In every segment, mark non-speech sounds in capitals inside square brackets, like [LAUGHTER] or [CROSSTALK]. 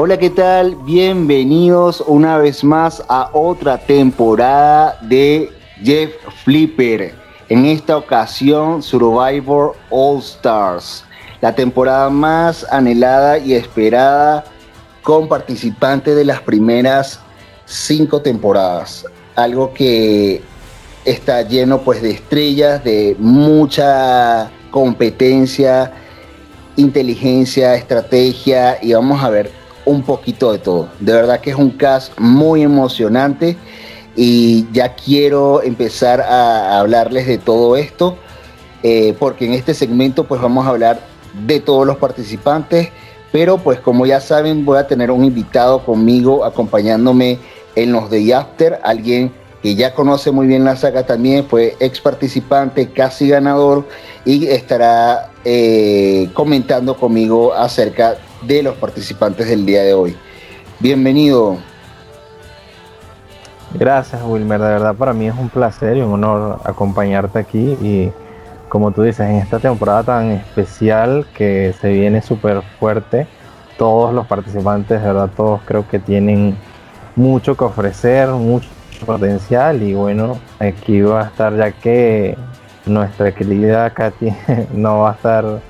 Hola, ¿qué tal? Bienvenidos una vez más a otra temporada de Jeff Flipper. En esta ocasión, Survivor All Stars, la temporada más anhelada y esperada con participantes de las primeras cinco temporadas. Algo que está lleno pues de estrellas, de mucha competencia, inteligencia, estrategia y vamos a ver un poquito de todo. De verdad que es un cast muy emocionante y ya quiero empezar a hablarles de todo esto eh, porque en este segmento pues vamos a hablar de todos los participantes, pero pues como ya saben voy a tener un invitado conmigo acompañándome en los de After, alguien que ya conoce muy bien la saga también, fue ex participante, casi ganador y estará eh, comentando conmigo acerca de los participantes del día de hoy. Bienvenido. Gracias Wilmer, de verdad para mí es un placer y un honor acompañarte aquí y como tú dices, en esta temporada tan especial que se viene súper fuerte, todos los participantes, de verdad todos creo que tienen mucho que ofrecer, mucho potencial y bueno, aquí va a estar ya que nuestra querida Katy [LAUGHS] no va a estar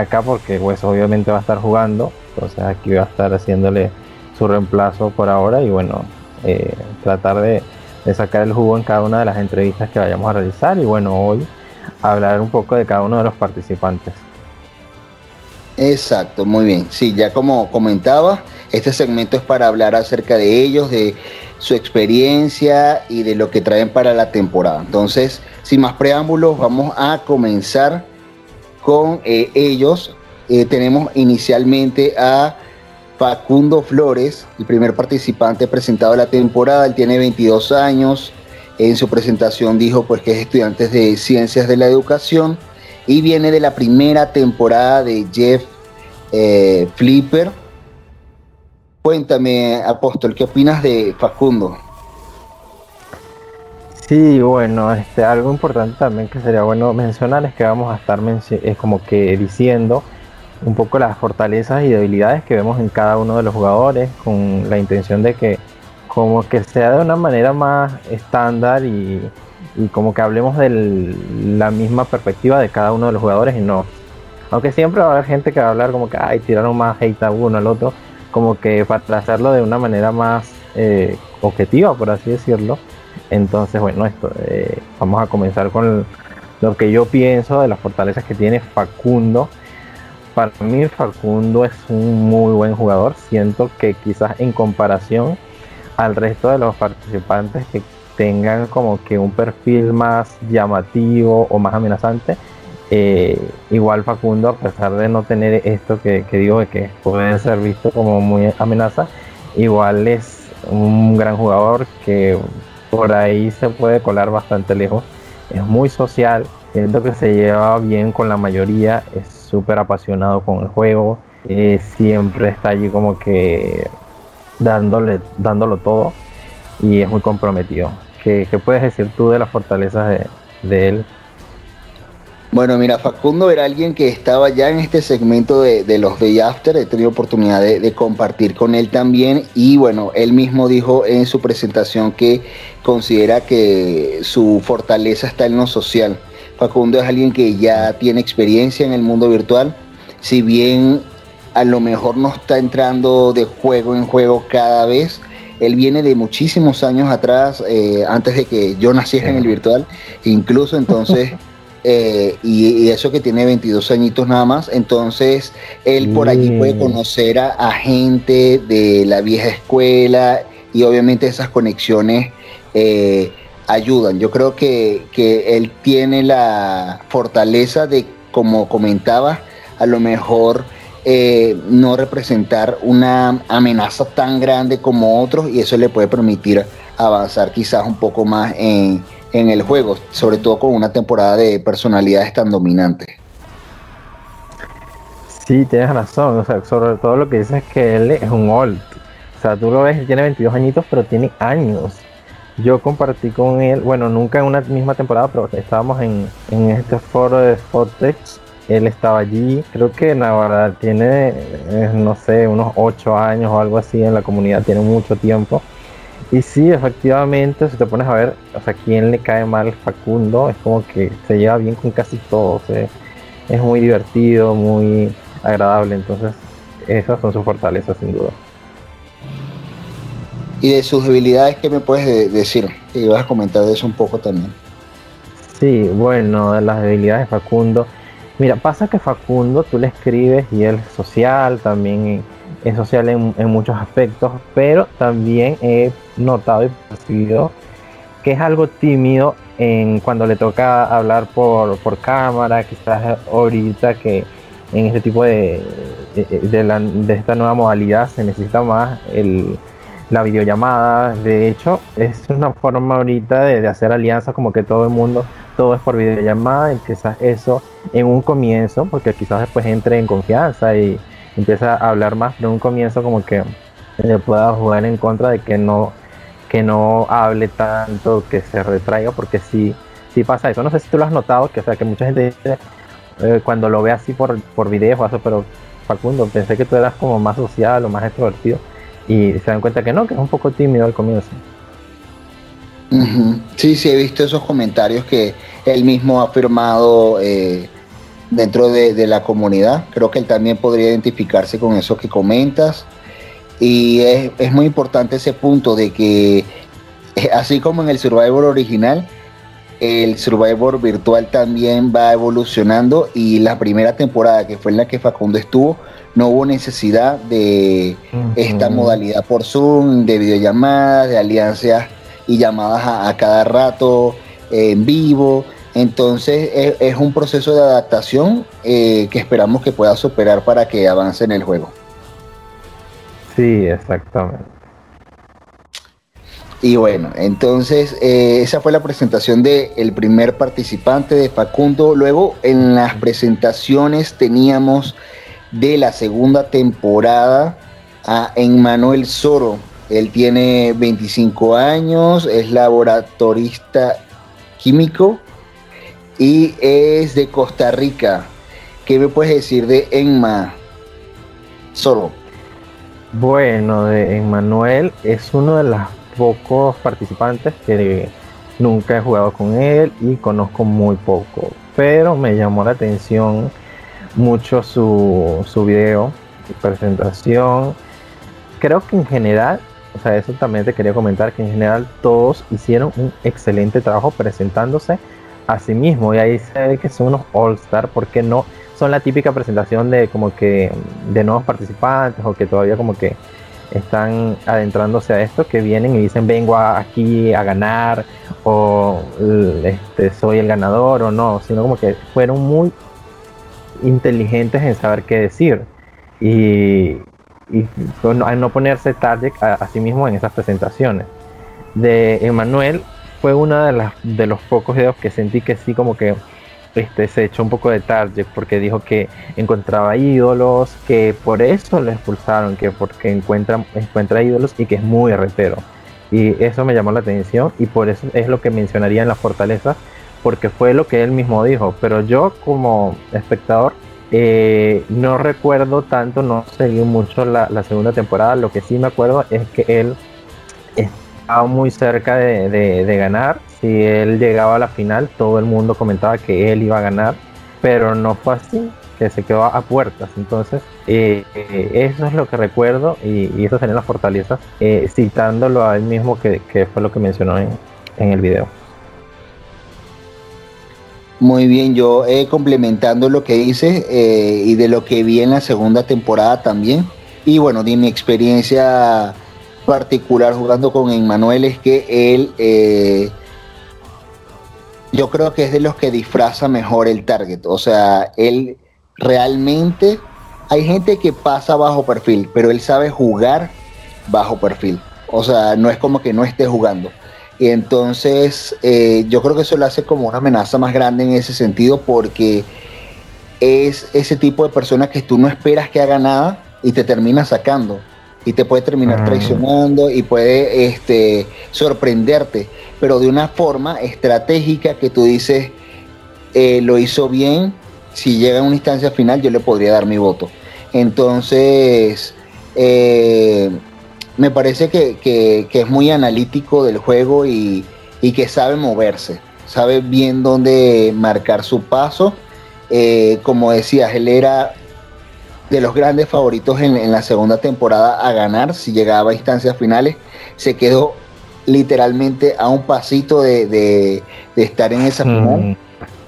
acá porque pues obviamente va a estar jugando, entonces aquí va a estar haciéndole su reemplazo por ahora y bueno, eh, tratar de, de, sacar el jugo en cada una de las entrevistas que vayamos a realizar y bueno, hoy hablar un poco de cada uno de los participantes. Exacto, muy bien. Sí, ya como comentaba, este segmento es para hablar acerca de ellos, de su experiencia y de lo que traen para la temporada. Entonces, sin más preámbulos, vamos a comenzar con eh, ellos. Eh, tenemos inicialmente a Facundo Flores, el primer participante presentado de la temporada. Él tiene 22 años. En su presentación dijo pues que es estudiante de Ciencias de la Educación y viene de la primera temporada de Jeff eh, Flipper Cuéntame, Apóstol, ¿qué opinas de Facundo? Sí, bueno, este, algo importante también que sería bueno mencionar es que vamos a estar es como que diciendo un poco las fortalezas y debilidades que vemos en cada uno de los jugadores con la intención de que como que sea de una manera más estándar y, como que hablemos de la misma perspectiva de cada uno de los jugadores y no. Aunque siempre va a haber gente que va a hablar como que, ay, tiraron más hate a uno al otro como que para hacerlo de una manera más eh, objetiva, por así decirlo. Entonces, bueno, esto, eh, vamos a comenzar con lo que yo pienso de las fortalezas que tiene Facundo. Para mí Facundo es un muy buen jugador. Siento que quizás en comparación al resto de los participantes que tengan como que un perfil más llamativo o más amenazante, eh, igual Facundo, a pesar de no tener esto que, digo de que puede ser visto como muy amenaza, igual es un gran jugador que por ahí se puede colar bastante lejos. Es muy social, siento que se lleva bien con la mayoría, es súper apasionado con el juego, eh, siempre está allí como que dándole, dándolo todo y es muy comprometido. ¿Qué, puedes decir tú de las fortalezas de él? Bueno, mira, Facundo era alguien que estaba ya en este segmento de, los Day After, he tenido oportunidad de, compartir con él también. Y bueno, él mismo dijo en su presentación que considera que su fortaleza está en lo social. Facundo es alguien que ya tiene experiencia en el mundo virtual, si bien a lo mejor no está entrando de juego en juego cada vez, él viene de muchísimos años atrás, eh, antes de que yo naciera en el virtual, incluso entonces... [LAUGHS] Eh, y, eso que tiene 22 añitos nada más, entonces él por allí puede mm. conocer a, gente de la vieja escuela y obviamente esas conexiones eh, ayudan. Yo creo que, él tiene la fortaleza de, como comentaba, a lo mejor eh, no representar una amenaza tan grande como otros y eso le puede permitir avanzar quizás un poco más en, en el juego, sobre todo con una temporada de personalidades tan dominantes. Sí, tienes razón, o sea, sobre todo lo que dices es que él es un old. O sea, tú lo ves, tiene 22 añitos, pero tiene años. Yo compartí con él, bueno, nunca en una misma temporada, pero estábamos en, este foro de Sportex él estaba allí. Creo que Navarra tiene, eh, no sé, unos 8 años o algo así en la comunidad, tiene mucho tiempo. Y sí, efectivamente, si te pones a ver, o sea, quién le cae mal Facundo, es como que se lleva bien con casi todos. es muy divertido, muy agradable, entonces esas son sus fortalezas sin duda. Y de sus debilidades, ¿qué me puedes decir? Que ibas a comentar de eso un poco también. Sí, bueno, de las debilidades de Facundo. Mira, pasa que Facundo tú le escribes y él es social, también es social en, muchos aspectos, pero también he notado y percibido que es algo tímido en cuando le toca hablar por, por cámara, quizás ahorita que en este tipo de, de, esta nueva modalidad se necesita más el, la videollamada. De hecho, es una forma ahorita de, hacer alianzas como que todo el mundo, todo es por videollamada y quizás eso en un comienzo, porque quizás después entre en confianza y empieza a hablar más, pero en un comienzo como que le pueda jugar en contra de que no que no hable tanto, que se retraiga, porque sí, sí pasa eso. No sé si tú lo has notado, que, o sea, que mucha gente dice, eh, cuando lo ve así por, por videos o eso, pero Facundo, pensé que tú eras como más social o más extrovertido y se dan cuenta que no, que es un poco tímido al comienzo. Sí, sí, he visto esos comentarios que él mismo ha firmado eh, dentro de, la comunidad. Creo que él también podría identificarse con eso que comentas. Y es, es muy importante ese punto de que, eh, así como en el Survivor original, el Survivor virtual también va evolucionando y la primera temporada que fue en la que Facundo estuvo, no hubo necesidad de esta modalidad por Zoom, de videollamadas, de alianzas y llamadas a, cada rato en vivo. Entonces es, un proceso de adaptación eh, que esperamos que pueda superar para que avance en el juego. Sí, exactamente. Y bueno, entonces eh, esa fue la presentación del primer participante de Facundo. Luego en las presentaciones teníamos de la segunda temporada a Emmanuel Soro. Él tiene 25 años, es laboratorista químico y es de Costa Rica. ¿Qué me puedes decir de Emma Soro? Bueno, de Emmanuel es uno de los pocos participantes que nunca he jugado con él y conozco muy poco, pero me llamó la atención mucho su, su video, su presentación. Creo que en general, o sea, eso también te quería comentar, que en general todos hicieron un excelente trabajo presentándose a sí mismo y ahí se ve que son unos all-star, porque no son la típica presentación de como que de nuevos participantes o que todavía como que están adentrándose a esto, que vienen y dicen vengo aquí a ganar o este, soy el ganador o no, sino como que fueron muy inteligentes en saber qué decir y, y no ponerse target a, sí mismo en esas presentaciones. De Emanuel fue uno de, las, de los pocos videos que sentí que sí como que se echó un poco de target porque dijo que encontraba ídolos, que por eso lo expulsaron, que porque encuentra, encuentra ídolos y que es muy arretero. Y eso me llamó la atención y por eso es lo que mencionaría en la fortaleza, porque fue lo que él mismo dijo. Pero yo como espectador eh, no recuerdo tanto, no seguí mucho la, segunda temporada. Lo que sí me acuerdo es que él estaba muy cerca de ganar si él llegaba a la final, todo el mundo comentaba que él iba a ganar, pero no fue así, que se quedó a puertas. Entonces, eh, eso es lo que recuerdo y, y esas serían las fortalezas, eh, citándolo a él mismo, que, fue lo que mencionó en, el video. Muy bien, yo eh, complementando lo que dice y de lo que vi en la segunda temporada también. Y bueno, de mi experiencia particular jugando con Emmanuel es que él yo creo que es de los que disfraza mejor el target. O sea, él realmente hay gente que pasa bajo perfil, pero él sabe jugar bajo perfil. O sea, no es como que no esté jugando. Y entonces eh, yo creo que eso lo hace como una amenaza más grande en ese sentido porque es ese tipo de persona que tú no esperas que haga nada y te termina sacando y te puede terminar ah. traicionando y puede este, sorprenderte, pero de una forma estratégica que tú dices, eh, lo hizo bien, si llega a una instancia final yo le podría dar mi voto. Entonces, eh, me parece que, es muy analítico del juego y, que sabe moverse, sabe bien dónde marcar su paso. Eh, como decías, él era de los grandes favoritos en, la segunda temporada a ganar si llegaba a instancias finales. Se quedó literalmente a un pasito de, estar en esa final.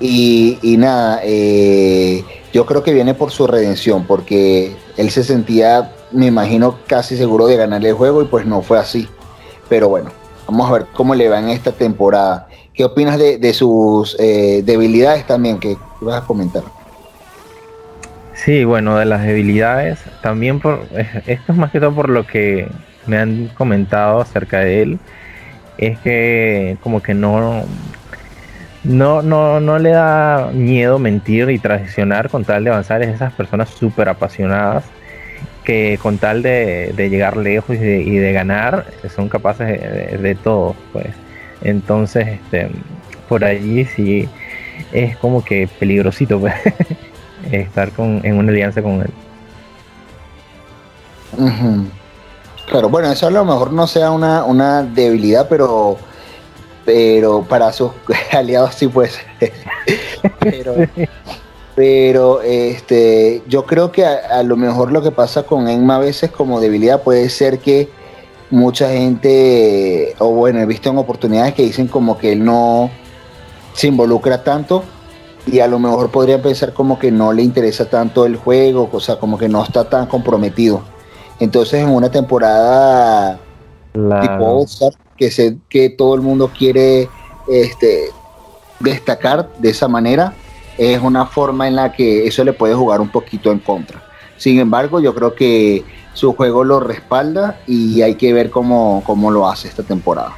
Y, nada, eh, yo creo que viene por su redención, porque él se sentía, me imagino, casi seguro de ganarle el juego y pues no fue así. Pero bueno, vamos a ver cómo le va en esta temporada. ¿Qué opinas de, sus eh, debilidades también que vas a comentar? Sí, bueno, de las debilidades, también por, esto es más que todo por lo que me han comentado acerca de él, es que como que no, no, no, no le da miedo mentir y traicionar con tal de avanzar. Es esas personas súper apasionadas que con tal de, llegar lejos y de, ganar son capaces de, todo. Pues. Entonces, este, por allí sí es como que peligrosito pues, [LAUGHS] estar con, en una alianza con él. Claro, bueno, eso a lo mejor no sea una, una debilidad, pero pero para sus [LAUGHS] aliados sí puede ser. [LAUGHS] pero, este, yo creo que a, lo mejor lo que pasa con Enma a veces como debilidad puede ser que mucha gente, o bueno, he visto en oportunidades que dicen como que él no se involucra tanto y a lo mejor podrían pensar como que no le interesa tanto el juego, o sea, como que no está tan comprometido. Entonces en una temporada tipo que, se, que todo el mundo quiere este, destacar de esa manera, es una forma en la que eso le puede jugar un poquito en contra. Sin embargo, yo creo que su juego lo respalda y hay que ver cómo, cómo lo hace esta temporada.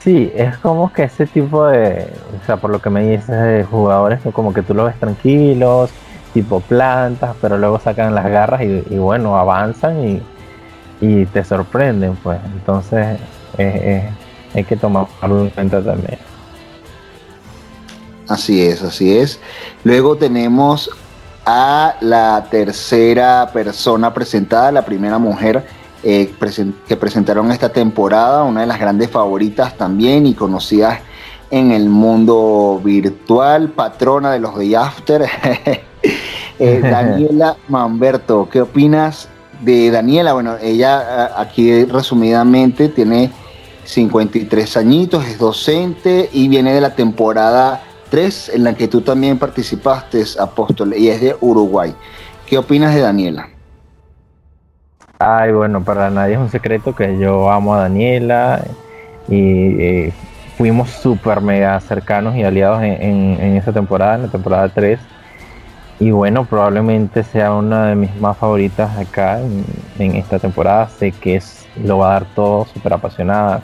Sí, es como que ese tipo de, o sea, por lo que me dices de jugadores, como que tú lo ves tranquilos, tipo plantas, pero luego sacan las garras y, bueno, avanzan y, y te sorprenden, pues. Entonces hay que tomarlo en cuenta también. Así es, así es. Luego tenemos a la tercera persona presentada, la primera mujer eh, que presentaron esta temporada, una de las grandes favoritas también y conocidas en el mundo virtual, patrona de los de After, [LAUGHS] eh, [LAUGHS] Daniela Mamberto. ¿Qué opinas de Daniela, bueno, ella aquí resumidamente tiene 53 añitos, es docente y viene de la temporada 3 en la que tú también participaste, Apóstol, y es de Uruguay. ¿Qué opinas de Daniela? Ay, bueno, para nadie es un secreto que yo amo a Daniela y eh, fuimos súper mega cercanos y aliados en, en esa temporada, en la temporada 3 y bueno, probablemente sea una de mis más favoritas acá en, esta temporada. Sé que es, lo va a dar todo súper apasionada.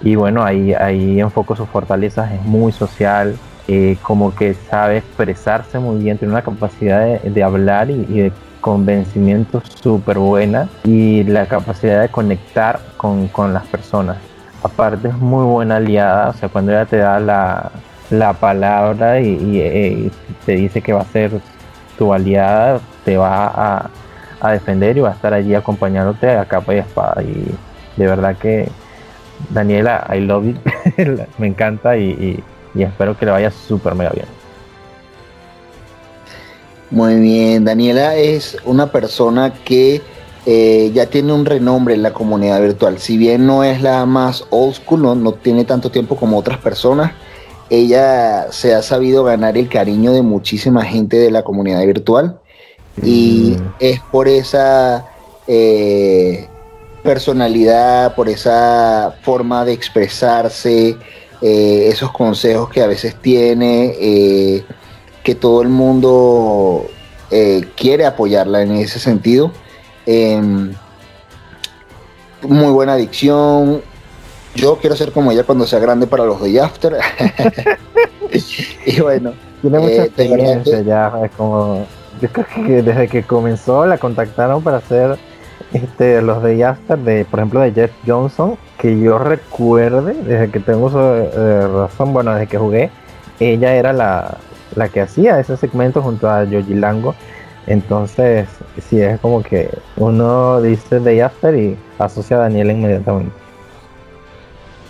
Y bueno, ahí, ahí enfoco sus fortalezas, es muy social, eh, como que sabe expresarse muy bien, tiene una capacidad de, hablar y, de convencimiento súper buena y la capacidad de conectar con, las personas. Aparte es muy buena aliada, o sea, cuando ella te da la, la palabra y, eh, te dice que va a ser tu aliada, te va a, defender y va a estar allí acompañándote a capa y espada. Y de verdad que Daniela, I love it, [LAUGHS] me encanta y, espero que le vaya súper mega bien. Muy bien, Daniela es una persona que eh, ya tiene un renombre en la comunidad virtual. Si bien no es la más old school, no tiene tanto tiempo como otras personas, ella se ha sabido ganar el cariño de muchísima gente de la comunidad virtual y mm. es por esa eh, personalidad, por esa forma de expresarse, eh, esos consejos que a veces tiene, eh, que todo el mundo quiere apoyarla en ese sentido. Em, muy buena adicción, yo quiero ser como ella cuando sea grande para los de After. [LAUGHS] [LAUGHS] y bueno. Tiene mucha eh, experiencia ya, es como... Yo creo que desde que comenzó la contactaron para hacer este, los de After, de, por ejemplo, de Jeff Johnson, que yo recuerde, desde que tengo razón, bueno, desde que jugué, ella era la, la que hacía ese segmento junto a Yoji Lango. Entonces, sí, es como que uno dice Day After y asocia a Daniela inmediatamente.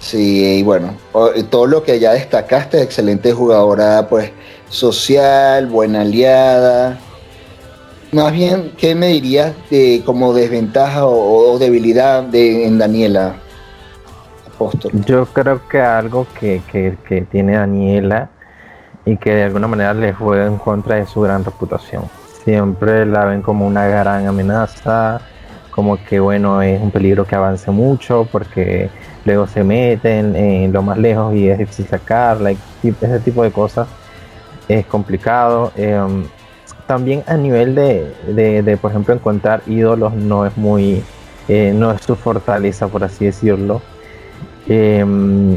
Sí, y bueno, todo lo que ya destacaste, excelente jugadora, pues social, buena aliada. Más bien, ¿qué me dirías de como desventaja o, debilidad de, en Daniela? Yo creo que algo que, que tiene Daniela y que de alguna manera le juega en contra de su gran reputación. Siempre la ven como una gran amenaza, como que bueno, es un peligro que avance mucho porque luego se meten en lo más lejos y es difícil sacarla, ese tipo de cosas es complicado. Em, también a nivel de, por ejemplo, encontrar ídolos no es muy, eh, no es su fortaleza, por así decirlo. Em,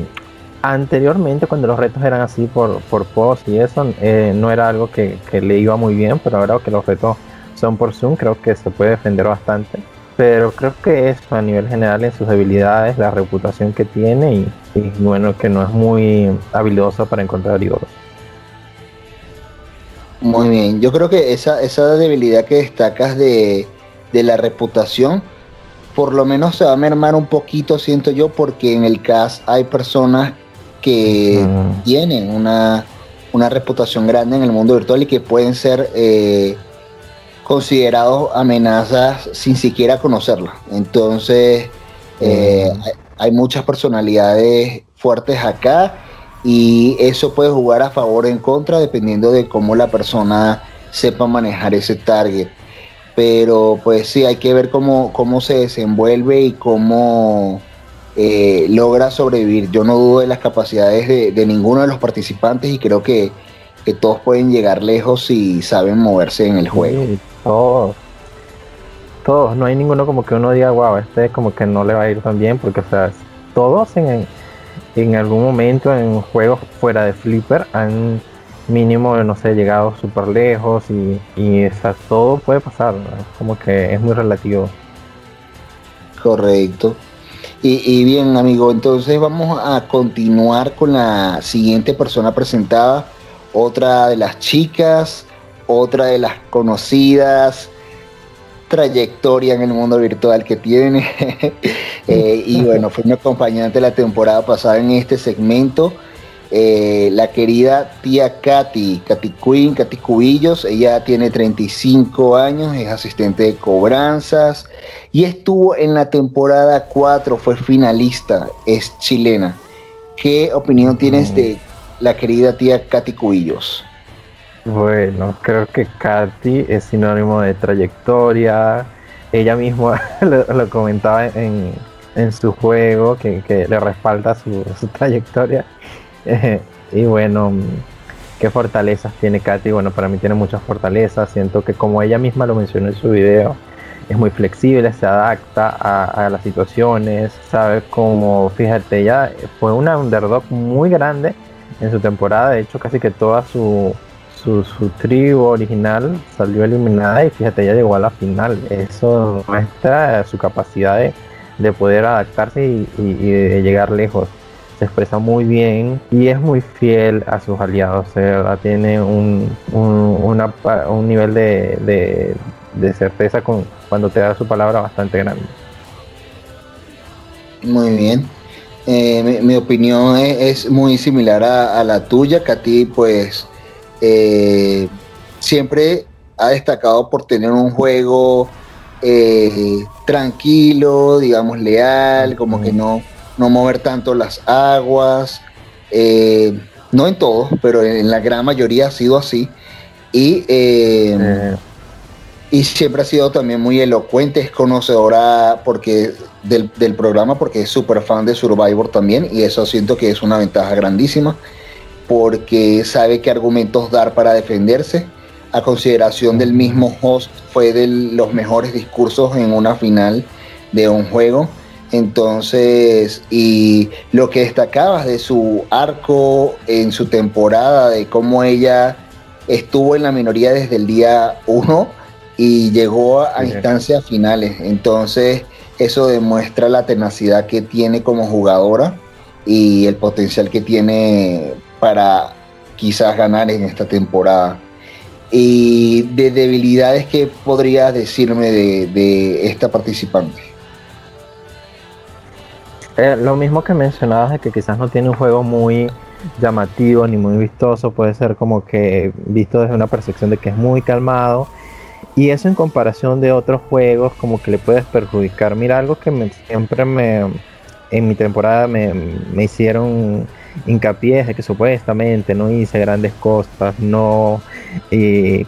anteriormente, cuando los retos eran así por, por post y eso, eh, no era algo que, le iba muy bien, pero ahora que los retos son por Zoom, creo que se puede defender bastante. Pero creo que eso a nivel general en sus debilidades, la reputación que tiene y, y bueno, que no es muy habilidoso para encontrar ídolos. Muy bien, yo creo que esa, esa debilidad que destacas de, la reputación, por lo menos se va a mermar un poquito, siento yo, porque en el CAS hay personas que tienen una, reputación grande en el mundo virtual y que pueden ser eh, considerados amenazas sin siquiera conocerla. Entonces, eh, hay muchas personalidades fuertes acá y eso puede jugar a favor o en contra dependiendo de cómo la persona sepa manejar ese target. Pero pues sí, hay que ver cómo, cómo se desenvuelve y cómo eh, logra sobrevivir. Yo no dudo de las capacidades de, ninguno de los participantes y creo que, todos pueden llegar lejos si saben moverse en el juego. Todos. Todos, no hay ninguno como que uno diga, wow, este como que no le va a ir tan bien, porque o sea, todos en, en algún momento en juegos fuera de Flipper han mínimo, no sé, llegado súper lejos y, y todo puede pasar, como que es muy relativo. Correcto. Y, y, bien, amigo, entonces vamos a continuar con la siguiente persona presentada, otra de las chicas, otra de las conocidas, trayectoria en el mundo virtual que tiene. [LAUGHS] Eh, y bueno, fue mi acompañante la temporada pasada en este segmento. Eh, la querida tía Katy, Katy Queen, Katy Cubillos, ella tiene 35 años, es asistente de cobranzas y estuvo en la temporada 4, fue finalista, es chilena. ¿Qué opinión tienes de la querida tía Katy Cubillos? Bueno, creo que Katy es sinónimo de trayectoria. Ella misma [LAUGHS] lo, comentaba en, su juego, que, le respalda su, trayectoria. [LAUGHS] y bueno, qué fortalezas tiene Katy. Bueno, para mí tiene muchas fortalezas. Siento que como ella misma lo mencionó en su video, es muy flexible, se adapta a, a las situaciones, sabe cómo, fíjate, ella fue una underdog muy grande en su temporada. De hecho, casi que toda su su, su tribu original salió eliminada y fíjate, ya llegó a la final. Eso muestra su capacidad de, poder adaptarse y, de llegar lejos. Se expresa muy bien y es muy fiel a sus aliados. Tiene un, un, nivel de, certeza con, cuando te da su palabra bastante grande. Muy bien. Eh, mi, opinión es, muy similar a, a la tuya, que a ti pues eh, siempre ha destacado por tener un juego eh, tranquilo, digamos, leal, como que no, no mover tanto las aguas. Eh, no en todo, pero en la gran mayoría ha sido así. Y, y siempre ha sido también muy elocuente, es conocedora porque del, del programa, porque es súper fan de Survivor también, y eso siento que es una ventaja grandísima porque sabe qué argumentos dar para defenderse. A consideración del mismo host, fue de los mejores discursos en una final de un juego. Entonces, y lo que destacabas de su arco en su temporada, de cómo ella estuvo en la minoría desde el día 1 y llegó a, instancias finales. Entonces, eso demuestra la tenacidad que tiene como jugadora y el potencial que tiene para quizás ganar en esta temporada. Y de debilidades, ¿qué podrías decirme de, esta participante? Eh, lo mismo que mencionabas de que quizás no tiene un juego muy llamativo ni muy vistoso, puede ser como que visto desde una percepción de que es muy calmado. Y eso en comparación de otros juegos como que le puedes perjudicar. Mira, algo que siempre me, en mi temporada me, me hicieron hincapié de que supuestamente no hice grandes cosas, no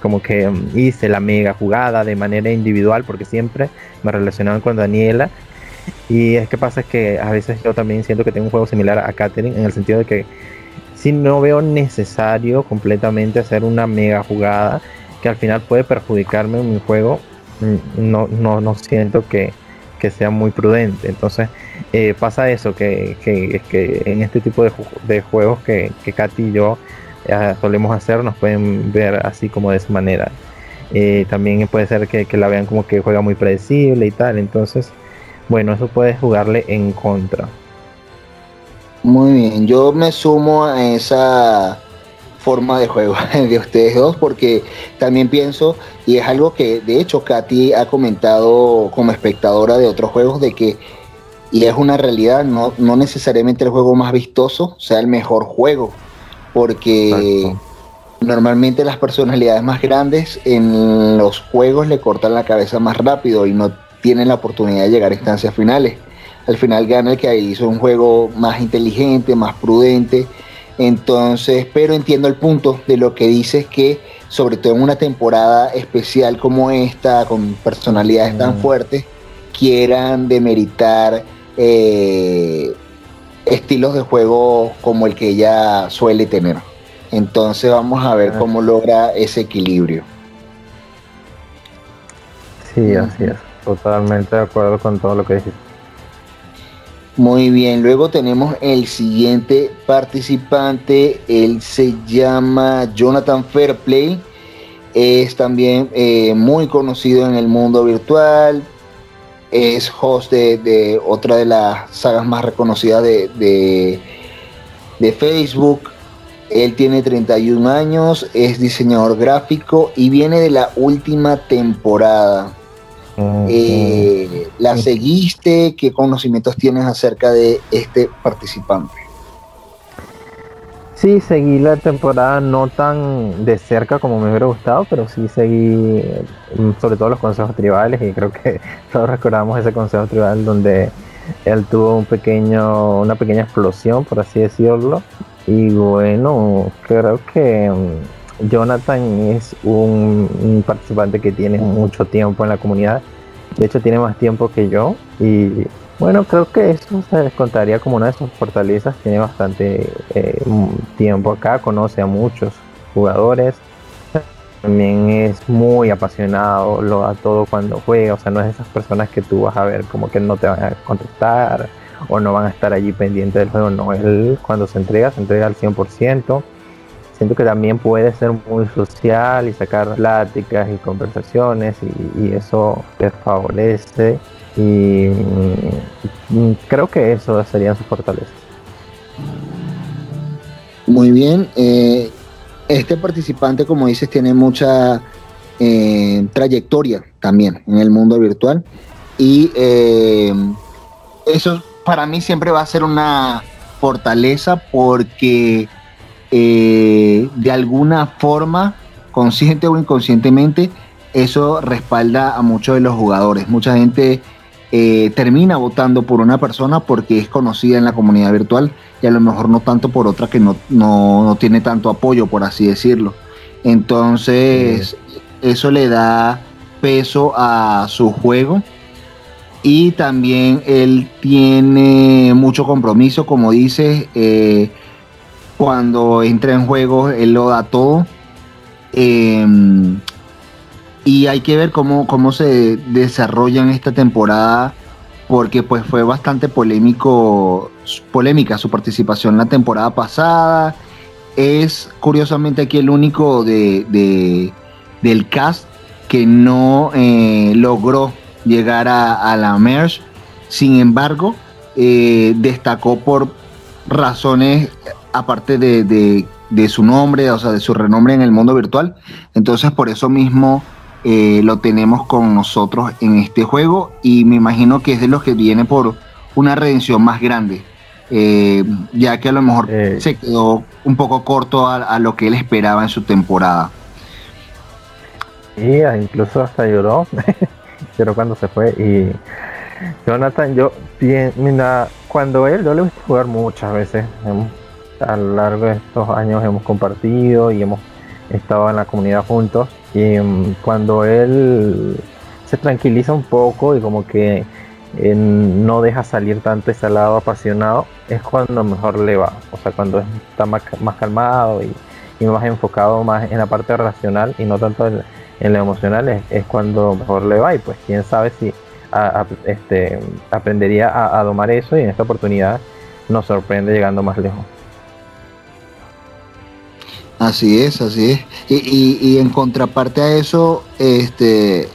como que hice la mega jugada de manera individual porque siempre me relacionaban con Daniela y es que pasa es que a veces yo también siento que tengo un juego similar a Katherine en el sentido de que si no veo necesario completamente hacer una mega jugada que al final puede perjudicarme en mi juego, mm, no, no, no siento que, que sea muy prudente. Entonces eh, pasa eso, que, que, que, en este tipo de, juegos que, que Katy y yo eh, solemos hacer, nos pueden ver así como de esa manera. Eh, también puede ser que, la vean como que juega muy predecible y tal. Entonces, bueno, eso puede jugarle en contra. Muy bien, yo me sumo a esa forma de juego [LAUGHS] de ustedes dos porque también pienso y es algo que de hecho Katy ha comentado como espectadora de otros juegos de que y es una realidad no, no necesariamente el juego más vistoso sea el mejor juego porque normalmente las personalidades más grandes en los juegos le cortan la cabeza más rápido y no tienen la oportunidad de llegar a instancias finales. Al final gana el que hizo un juego más inteligente más prudente. Entonces, pero entiendo el punto de lo que dices que, sobre todo en una temporada especial como esta, con personalidades tan mm. fuertes, quieran demeritar eh, estilos de juego como el que ella suele tener. Entonces vamos a ver ah. cómo logra ese equilibrio. Sí, así es. Totalmente de acuerdo con todo lo que dijiste. Muy bien, luego tenemos el siguiente participante, él se llama Jonathan Fairplay, es también eh, muy conocido en el mundo virtual, es host de, otra de las sagas más reconocidas de, de Facebook, él tiene 31 años, es diseñador gráfico y viene de la última temporada. Eh, ¿La seguiste? ¿Qué conocimientos tienes acerca de este participante? Sí, seguí la temporada no tan de cerca como me hubiera gustado, pero sí seguí mm, sobre todo los consejos tribales y creo que [LAUGHS] todos recordamos ese consejo tribal donde él tuvo un pequeño, una pequeña explosión, por así decirlo. Y bueno, creo que mm, Jonathan es un, participante que tiene mucho tiempo en la comunidad. De hecho, tiene más tiempo que yo. Y bueno, creo que eso se descontaría como una de sus fortalezas. Tiene bastante eh, tiempo acá, conoce a muchos jugadores. También es muy apasionado, lo da todo cuando juega. O sea, no es de esas personas que tú vas a ver como que no te van a contestar o no van a estar allí pendientes del juego. No, él cuando se entrega, se entrega al 100% siento que también puede ser muy social y sacar pláticas y conversaciones y, eso te favorece y mm, creo que eso serían sus fortalezas. Muy bien, eh, este participante como dices tiene mucha eh, trayectoria también en el mundo virtual y eh, eso para mí siempre va a ser una fortaleza porque de alguna forma, consciente o inconscientemente, eso respalda a muchos de los jugadores. Mucha gente eh, termina votando por una persona porque es conocida en la comunidad virtual y a lo mejor no tanto por otra que no, no, tiene tanto apoyo, por así decirlo. Entonces, eso le da peso a su juego y también él tiene mucho compromiso, como dices, eh, cuando entra en juego, él lo da todo. Em, y hay que ver cómo, cómo se desarrolla en esta temporada, porque pues fue bastante polémico, polémica su participación la temporada pasada. Es curiosamente aquí el único de, del cast que no eh, logró llegar a, la Merge. Sin embargo, eh, destacó por razones aparte de, de su nombre, o sea, de su renombre en el mundo virtual. Entonces, por eso mismo eh, lo tenemos con nosotros en este juego y me imagino que es de los que viene por una redención más grande, eh, ya que a lo mejor eh. se quedó un poco corto a, lo que él esperaba en su temporada. Y incluso hasta lloró, [LAUGHS] lloró cuando se fue y Jonathan, yo, mira, cuando él, yo le he visto jugar muchas veces, a lo largo de estos años hemos compartido y hemos estado en la comunidad juntos y mm, cuando él se tranquiliza un poco y como que eh, no deja salir tanto ese lado apasionado, es cuando mejor le va. O sea, cuando está más, calmado y, más enfocado más en la parte racional y no tanto en, lo emocional, es, cuando mejor le va. Y pues quién sabe si este, aprendería a domar eso y en esta oportunidad nos sorprende llegando más lejos. Así es, así es. Y, en contraparte a eso, este,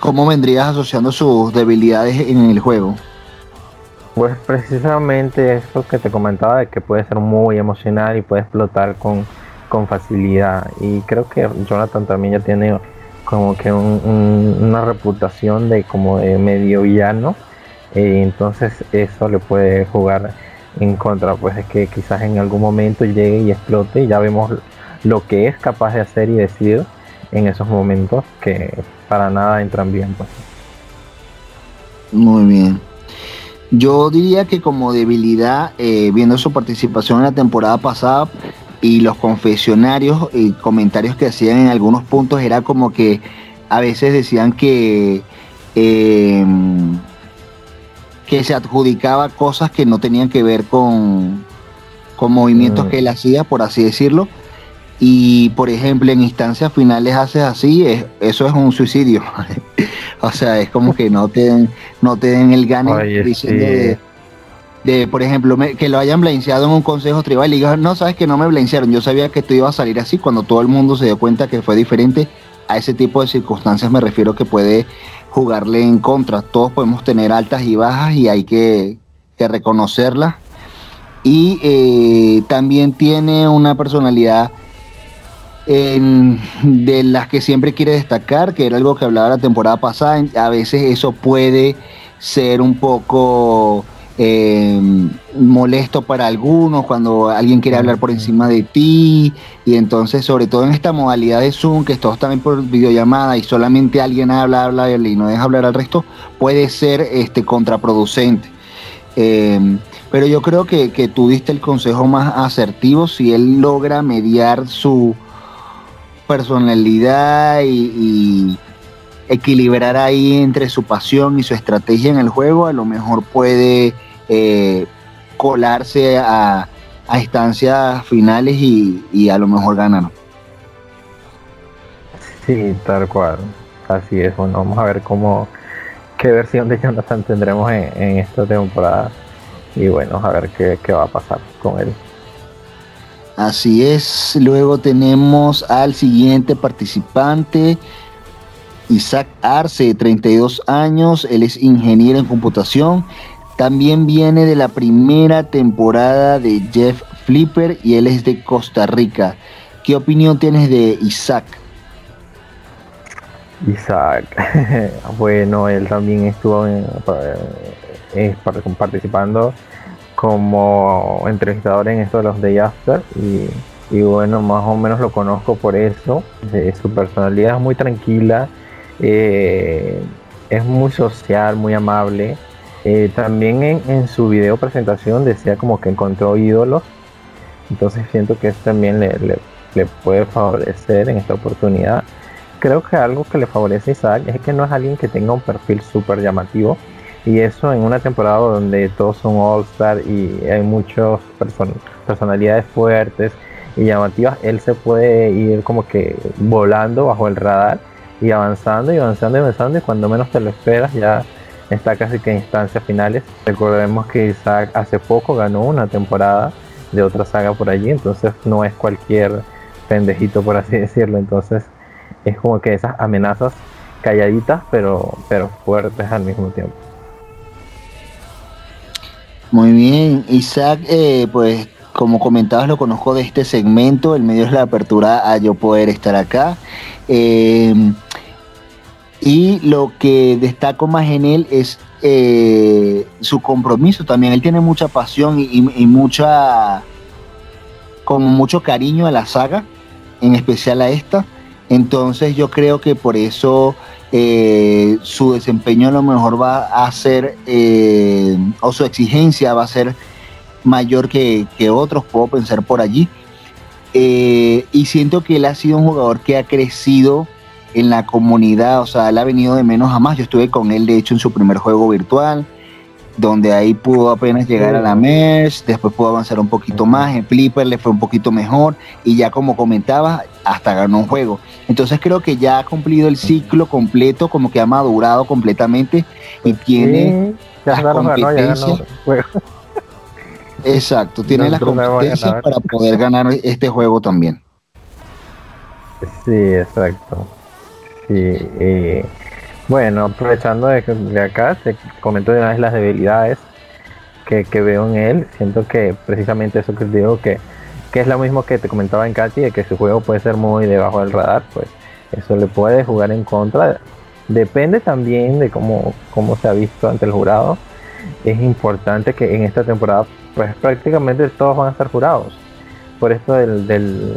¿cómo vendrías asociando sus debilidades en el juego? Pues precisamente eso que te comentaba de que puede ser muy emocional y puede explotar con, facilidad. Y creo que Jonathan también ya tiene como que una reputación de como de medio villano. Eh, entonces eso le puede jugar en contra, pues es que quizás en algún momento llegue y explote y ya vemos lo que es capaz de hacer y decir en esos momentos que para nada entran bien. Pues. Muy bien. Yo diría que como debilidad, eh, viendo su participación en la temporada pasada y los confesionarios y comentarios que hacían en algunos puntos, era como que a veces decían que... Eh, que se adjudicaba cosas que no tenían que ver con, con movimientos mm. que él hacía, por así decirlo. Y por ejemplo, en instancias finales haces así, es, eso es un suicidio. [LAUGHS] o sea, es como que no te den, no te den el gane de, por ejemplo, que lo hayan blanceado en un consejo tribal y digas, no, sabes que no me blancearon, yo sabía que esto iba a salir así cuando todo el mundo se dio cuenta que fue diferente. A ese tipo de circunstancias me refiero que puede jugarle en contra. Todos podemos tener altas y bajas y hay que, reconocerlas. Y eh, también tiene una personalidad de las que siempre quiere destacar, que era algo que hablaba la temporada pasada. A veces eso puede ser un poco eh, molesto para algunos cuando alguien quiere hablar por encima de ti. Y entonces sobre todo en esta modalidad de Zoom que todos están por videollamada y solamente alguien habla, habla y no deja hablar al resto puede ser este contraproducente. Eh, pero yo creo que, que, tú diste el consejo más asertivo si él logra mediar su personalidad y equilibrar ahí entre su pasión y su estrategia en el juego, a lo mejor puede eh, colarse a, a, instancias finales y, a lo mejor ganar. Sí, tal cual. Así es. Bueno, vamos a ver cómo qué versión de Jonathan tendremos en, esta temporada. Y bueno, a ver qué, qué va a pasar con él. Así es. Luego tenemos al siguiente participante. Isaac Arce, 32 años, él es ingeniero en computación, también viene de la primera temporada de Jeff Flipper y él es de Costa Rica. ¿Qué opinión tienes de Isaac? Isaac, [LAUGHS] bueno, él también estuvo eh, participando como entrevistador en esto de los Day After y, bueno, más o menos lo conozco por eso. su personalidad es muy tranquila, eh, es muy social, muy amable. Eh, también en, su video presentación decía como que encontró ídolos. Entonces siento que eso también le, le, puede favorecer en esta oportunidad. Creo que algo que le favorece a Isaac es que no es alguien que tenga un perfil súper llamativo. Y eso en una temporada donde todos son All-Star y hay muchas personalidades fuertes y llamativas, él se puede ir como que volando bajo el radar y avanzando y avanzando y avanzando y cuando menos te lo esperas ya está casi que en instancias finales. Recordemos que Isaac hace poco ganó una temporada de otra saga por allí, entonces no es cualquier pendejito por así [LAUGHS] decirlo, entonces es como que esas amenazas calladitas pero, pero fuertes al mismo tiempo. Muy bien, Isaac, eh, pues como comentabas, lo conozco de este segmento, el medio es la apertura a yo poder estar acá. Eh, y lo que destaco más en él es eh, su compromiso también. Él tiene mucha pasión y, mucha, como mucho cariño a la saga, en especial a esta. Entonces yo creo que por eso eh, su desempeño a lo mejor va a ser, eh, o su exigencia va a ser mayor que, otros, puedo pensar por allí. Eh, y siento que él ha sido un jugador que ha crecido en la comunidad, o sea, él ha venido de menos a más. Yo estuve con él, de hecho, en su primer juego virtual, donde ahí pudo apenas llegar a la MERS, después pudo avanzar un poquito más, en Flipper le fue un poquito mejor, y ya como comentaba, hasta ganó un juego. Entonces creo que ya ha cumplido el ciclo completo, como que ha madurado completamente y tiene las competencias. Exacto, [LAUGHS] tiene las competencias para poder ganar este juego también. Sí, exacto. Sí, bueno, aprovechando de, de, acá, te comento de una vez las debilidades que, que, veo en él. Siento que precisamente eso que te digo que que es lo mismo que te comentaba en Katy, de que su juego puede ser muy debajo del radar, pues eso le puede jugar en contra. Depende también de cómo, cómo se ha visto ante el jurado. Es importante que en esta temporada, pues prácticamente todos van a estar jurados. Por esto del, del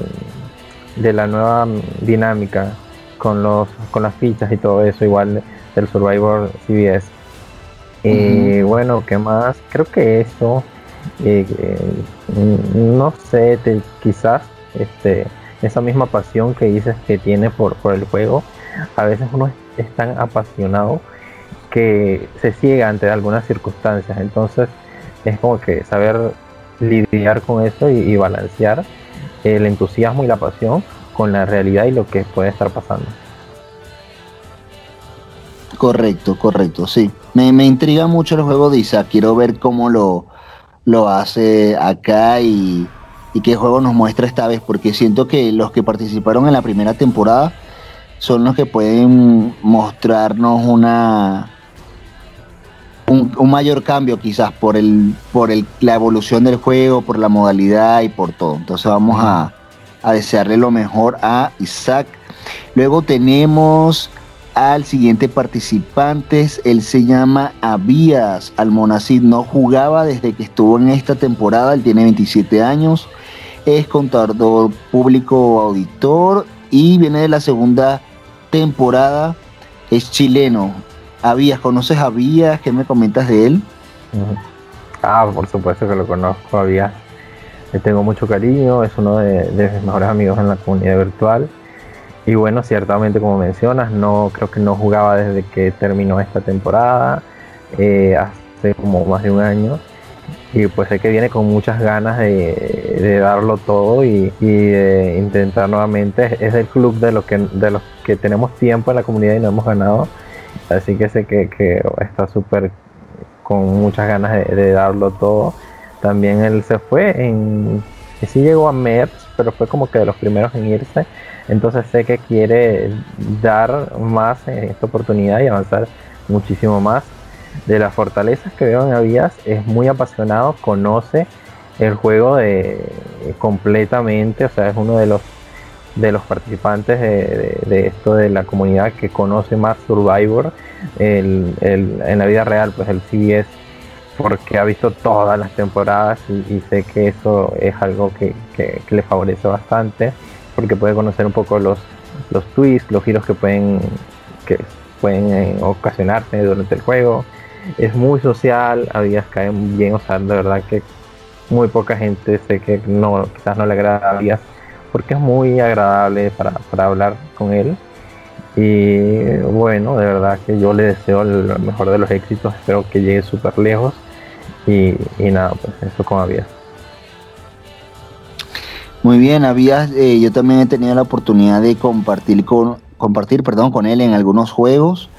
de la nueva dinámica con los con las fichas y todo eso, igual del Survivor CBS. Y bueno, ¿qué más? Creo que eso eh, no sé, quizás este, esa misma pasión que dices que tiene por, por el juego, a veces uno es, tan apasionado que se ciega ante algunas circunstancias. Entonces es como que saber lidiar con eso y, balancear el entusiasmo y la pasión con la realidad y lo que puede estar pasando. Correcto, correcto, sí. Me, me intriga mucho el juego de Isaac. Quiero ver cómo lo, lo hace acá y, qué juego nos muestra esta vez, porque siento que los que participaron en la primera temporada son los que pueden mostrarnos una un, mayor cambio quizás por el por el, la evolución del juego, por la modalidad y por todo. Entonces vamos a, a desearle lo mejor a Isaac. Luego tenemos al siguiente participante. Él se llama Abías Almonacid. No jugaba desde que estuvo en esta temporada. Él tiene 27 años. Es contador público auditor y viene de la segunda temporada. Es chileno. Abías, ¿conoces a Abías? ¿Qué me comentas de él? Ah, por supuesto que lo conozco, Abías. Tengo mucho cariño. Es uno de, mis mejores amigos en la comunidad virtual y bueno, ciertamente como mencionas, no creo que no jugaba desde que terminó esta temporada, eh, hace como más de un año. Y pues sé que viene con muchas ganas de, darlo todo y, de intentar nuevamente. Es el club de los que tenemos tiempo en la comunidad y no hemos ganado. Así que sé que, está súper con muchas ganas de, darlo todo. También él se fue en. Sí llegó a MERS, pero fue como que de los primeros en irse entonces sé que quiere dar más en esta oportunidad y avanzar muchísimo más. De las fortalezas que veo en Avías es muy apasionado, conoce el juego de, completamente, o sea, es uno de los de los participantes de, esto de la comunidad que conoce más Survivor en la vida real, pues el CBS, porque ha visto todas las temporadas y, sé que eso es algo que le favorece bastante porque puede conocer un poco los, los twists, los giros que pueden, que pueden eh, ocasionarse durante el juego. Es muy social, a días caen bien, o sea, de verdad que muy poca gente sé que no, quizás no le agrada a días porque es muy agradable para, hablar con él. Y bueno, de verdad que yo le deseo el mejor de los éxitos, espero que llegue súper lejos. Y, nada, pues eso como había. Muy bien, había, eh, yo también he tenido la oportunidad de compartir con, compartir, perdón, con él en algunos juegos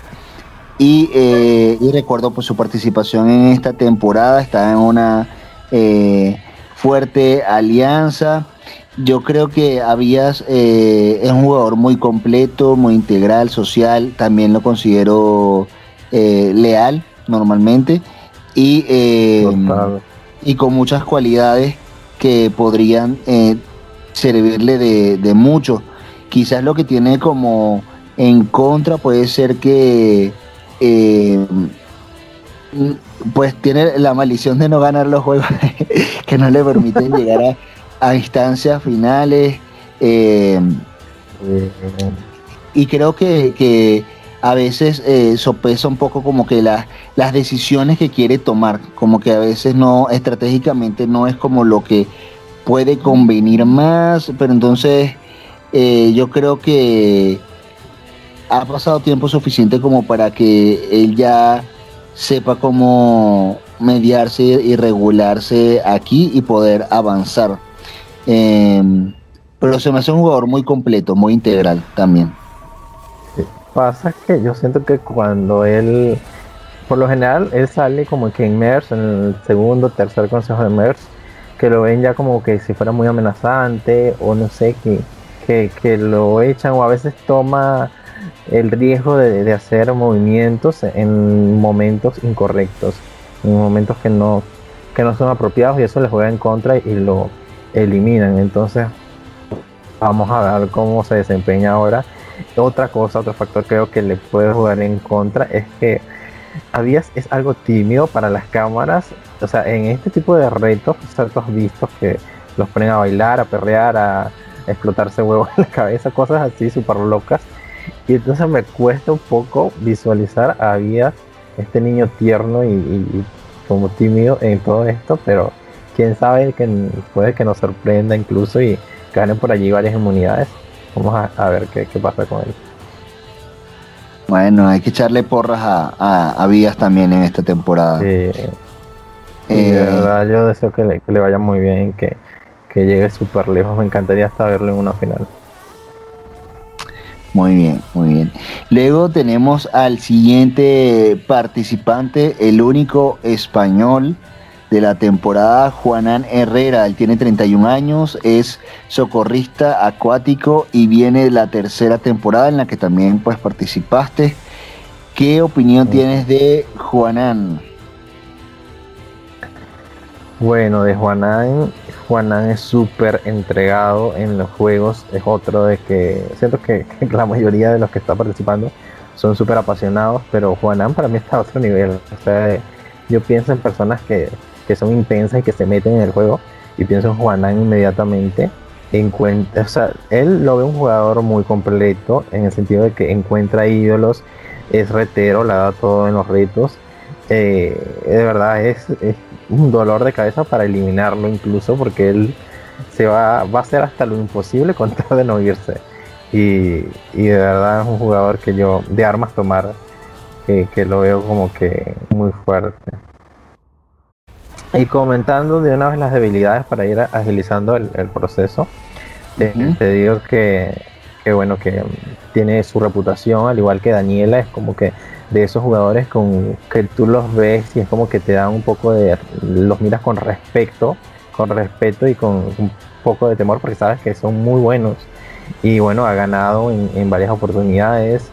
y, eh, recuerdo pues su participación en esta temporada, está en una eh, fuerte alianza. Yo creo que Avías es un jugador muy completo, muy integral, social, también lo considero leal normalmente y, y con muchas cualidades que podrían eh, servirle de, mucho. Quizás lo que tiene como en contra puede ser que eh, pues tiene la maldición de no ganar los juegos [LAUGHS] que no le permiten llegar a, instancias finales. Eh, y creo que, a veces eh, sopesa un poco como que las decisiones que quiere tomar, como que a veces no, estratégicamente no es como lo que puede convenir más, pero entonces eh, yo creo que ha pasado tiempo suficiente como para que él ya sepa cómo mediarse y regularse aquí y poder avanzar. Em, pero se me hace un jugador muy completo, muy integral también. Pasa que yo siento que cuando él, por lo general, él sale como que en MERS, en el segundo, tercer consejo de MERS, que lo ven ya como que si fuera muy amenazante o no sé, que, que, lo echan o a veces toma el riesgo de, hacer movimientos en momentos incorrectos, en momentos que no, que no son apropiados y eso le juega en contra y lo eliminan. Entonces, vamos a ver cómo se desempeña ahora. Otra cosa, otro factor creo que le puede jugar en contra es que Avías es algo tímido para las cámaras. O sea, en este tipo de retos, ciertos vistos que los ponen a bailar, a perrear, a explotarse huevos en la cabeza, cosas así súper locas. Y entonces me cuesta un poco visualizar a este niño tierno y, como tímido en todo esto, pero quién sabe que puede que nos sorprenda incluso y ganen por allí varias inmunidades. Vamos a, ver qué, pasa con él. Bueno, hay que echarle porras a, a, Vías también en esta temporada. Sí. de eh, verdad, yo deseo que le, vaya muy bien, que, que llegue súper lejos. Me encantaría hasta verlo en una final. Muy bien, muy bien. Luego tenemos al siguiente participante, el único español de la temporada, Juanán Herrera. Él tiene 31 años, es socorrista acuático y viene de la tercera temporada en la que también pues participaste. ¿Qué opinión tienes de Juanán? Bueno, de Juanán, Juanán es súper entregado en los juegos. Es otro de que siento que, [LAUGHS] la mayoría de los que están participando son súper apasionados, pero Juanán para mí está a otro nivel. O sea, yo pienso en personas que que son intensas y que se meten en el juego. Y pienso en Juanán inmediatamente. Encuentra, o sea, él lo ve un jugador muy completo en el sentido de que encuentra ídolos, es retero, la da todo en los retos. Eh, de verdad es, un dolor de cabeza para eliminarlo incluso porque él se va, va a hacer hasta lo imposible con [LAUGHS] tal de no irse. Y, de verdad es un jugador que yo, de armas tomar, que lo veo como que muy fuerte. Y comentando de una vez las debilidades para ir agilizando el, proceso, te, digo que, bueno, que tiene su reputación, al igual que Daniela, es como que de esos jugadores con que tú los ves y es como que te dan un poco de, los miras con respeto, con respeto y con un poco de temor porque sabes que son muy buenos. Y bueno, ha ganado en, varias oportunidades.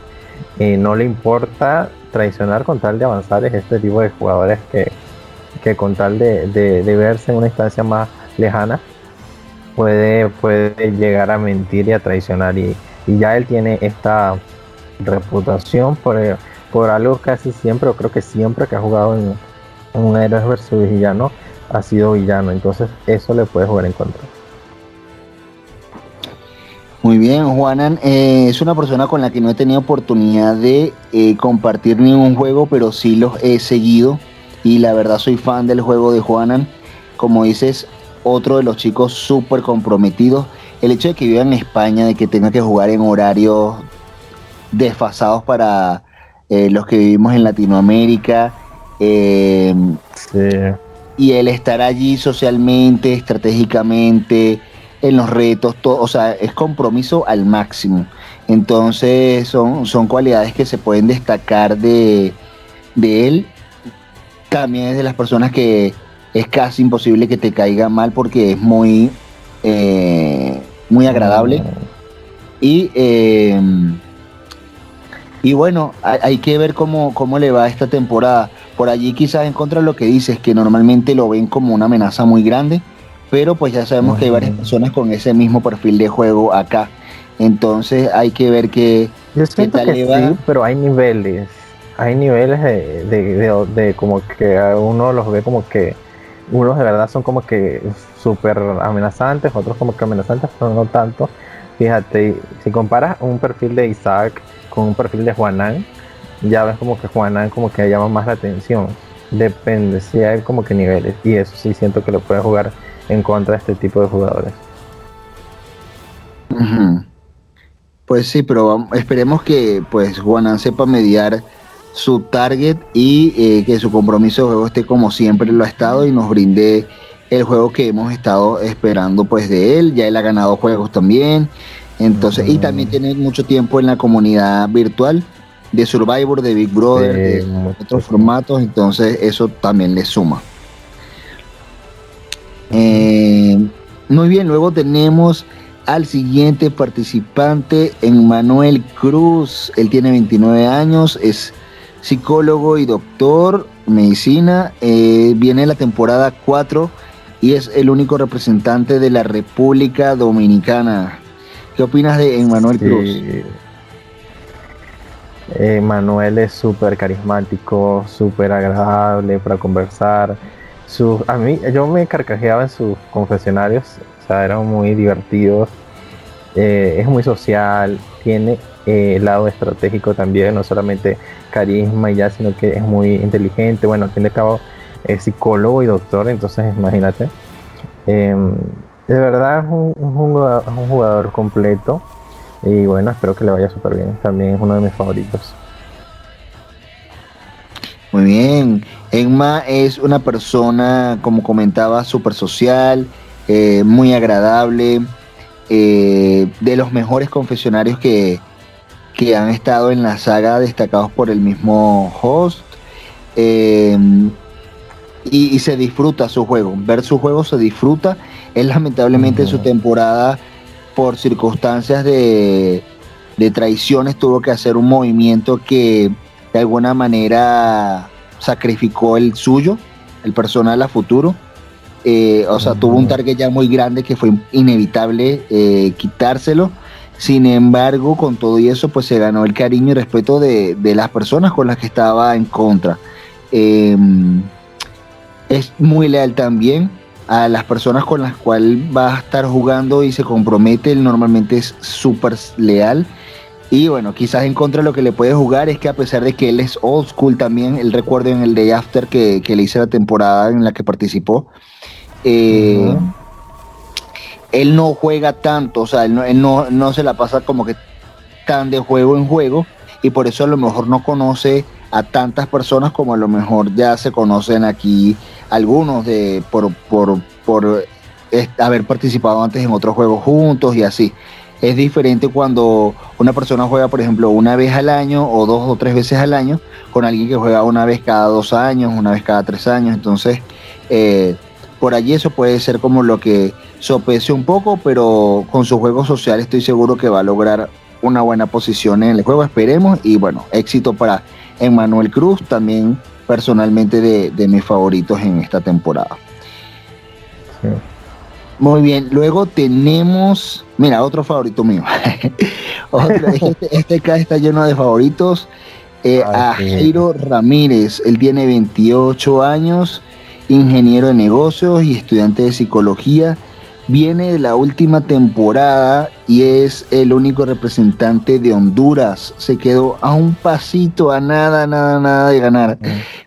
Eh, no le importa traicionar con tal de avanzar, es este tipo de jugadores que, que con tal de, verse en una instancia más lejana, puede, puede llegar a mentir y a traicionar. Y, ya él tiene esta reputación por, por algo casi siempre, o creo que siempre que ha jugado en, un héroe versus villano, ha sido villano. Entonces eso le puede jugar en contra. Muy bien, Juanan eh, es una persona con la que no he tenido oportunidad de eh, compartir ningún juego, pero sí los he seguido y la verdad soy fan del juego de Juanan. Como dices, otro de los chicos súper comprometidos. El hecho de que viva en España, de que tenga que jugar en horarios desfasados para eh, los que vivimos en Latinoamérica. Em, y el estar allí socialmente, estratégicamente, en los retos, todo, o sea, es compromiso al máximo. Entonces son, son cualidades que se pueden destacar de, de él también es de las personas que es casi imposible que te caiga mal porque es muy, eh, muy agradable. Y, eh, y bueno, hay, que ver cómo, cómo le va esta temporada. Por allí quizás en contra de lo que dices, que normalmente lo ven como una amenaza muy grande, pero pues ya sabemos que hay varias personas con ese mismo perfil de juego acá. Entonces hay que ver que... Yo siento que sí, pero hay niveles. Hay niveles de, de, de, como que uno los ve como que unos de verdad son como que súper amenazantes, otros como que amenazantes, pero no tanto. Fíjate, si comparas un perfil de Isaac con un perfil de Juanan, ya ves como que Juanan como que llama más la atención. Depende, si hay como que niveles. Y eso sí siento que lo puede jugar en contra de este tipo de jugadores. Pues sí, pero esperemos que pues Juanan sepa mediar su target y eh, que su compromiso de juego esté como siempre lo ha estado y nos brinde el juego que hemos estado esperando pues de él. Ya él ha ganado juegos también. Entonces, y también tiene mucho tiempo en la comunidad virtual de Survivor, de Big Brother, de otros formatos, entonces eso también le suma. Eh, muy bien, luego tenemos al siguiente participante, Emmanuel Cruz. Él tiene 29 años, es psicólogo y doctor, medicina. Eh, viene la temporada 4 y es el único representante de la República Dominicana. ¿Qué opinas de Emanuel Cruz? Emanuel es súper carismático, súper agradable para conversar. a mí, yo me carcajeaba en sus confesionarios, o sea, eran muy divertidos. Eh, es muy social, tiene eh, el lado estratégico también, no solamente carisma y ya, sino que es muy inteligente. Bueno, al fin cabo es psicólogo y doctor, entonces imagínate. Em, de verdad es un, jugador, completo y bueno, espero que le vaya súper bien. También es uno de mis favoritos. Muy bien. Enma es una persona, como comentaba, súper social, eh, muy agradable, eh, de los mejores confesionarios que, que han estado en la saga destacados por el mismo host. Eh, y, se disfruta su juego. Ver su juego se disfruta. Es lamentablemente su temporada, por circunstancias de, de traiciones, tuvo que hacer un movimiento que de alguna manera sacrificó el suyo, el personal a futuro. Eh, o sea, tuvo un target ya muy grande que fue inevitable eh, quitárselo sin embargo, con todo y eso, pues se ganó el cariño y respeto de, las personas con las que estaba en contra. Em, es muy leal también a las personas con las cuales va a estar jugando y se compromete. Él normalmente es súper leal. Y bueno, quizás en contra lo que le puede jugar es que a pesar de que él es old school también, el recuerdo en el Day After que, le hice la temporada en la que participó. Eh, él no juega tanto, o sea, él, no, no, se la pasa como que tan de juego en juego y por eso a lo mejor no conoce a tantas personas como a lo mejor ya se conocen aquí algunos de por, por, por haber participado antes en otros juegos juntos y así. Es diferente cuando una persona juega, por ejemplo, una vez al año o dos o tres veces al año con alguien que juega una vez cada dos años, una vez cada tres años. Entonces, eh, por allí eso puede ser como lo que sopese un poco, pero con su juego social estoy seguro que va a lograr una buena posición en el juego, esperemos, y bueno, éxito para Emmanuel Cruz, también personalmente de, mis favoritos en esta temporada. Muy bien, luego tenemos, mira, otro favorito mío. [LAUGHS] [LAUGHS] este, este acá está lleno de favoritos. Eh, a Jairo Ramírez, él tiene 28 años, ingeniero de negocios y estudiante de psicología viene de la última temporada y es el único representante de Honduras. Se quedó a un pasito, a nada, nada, nada de ganar.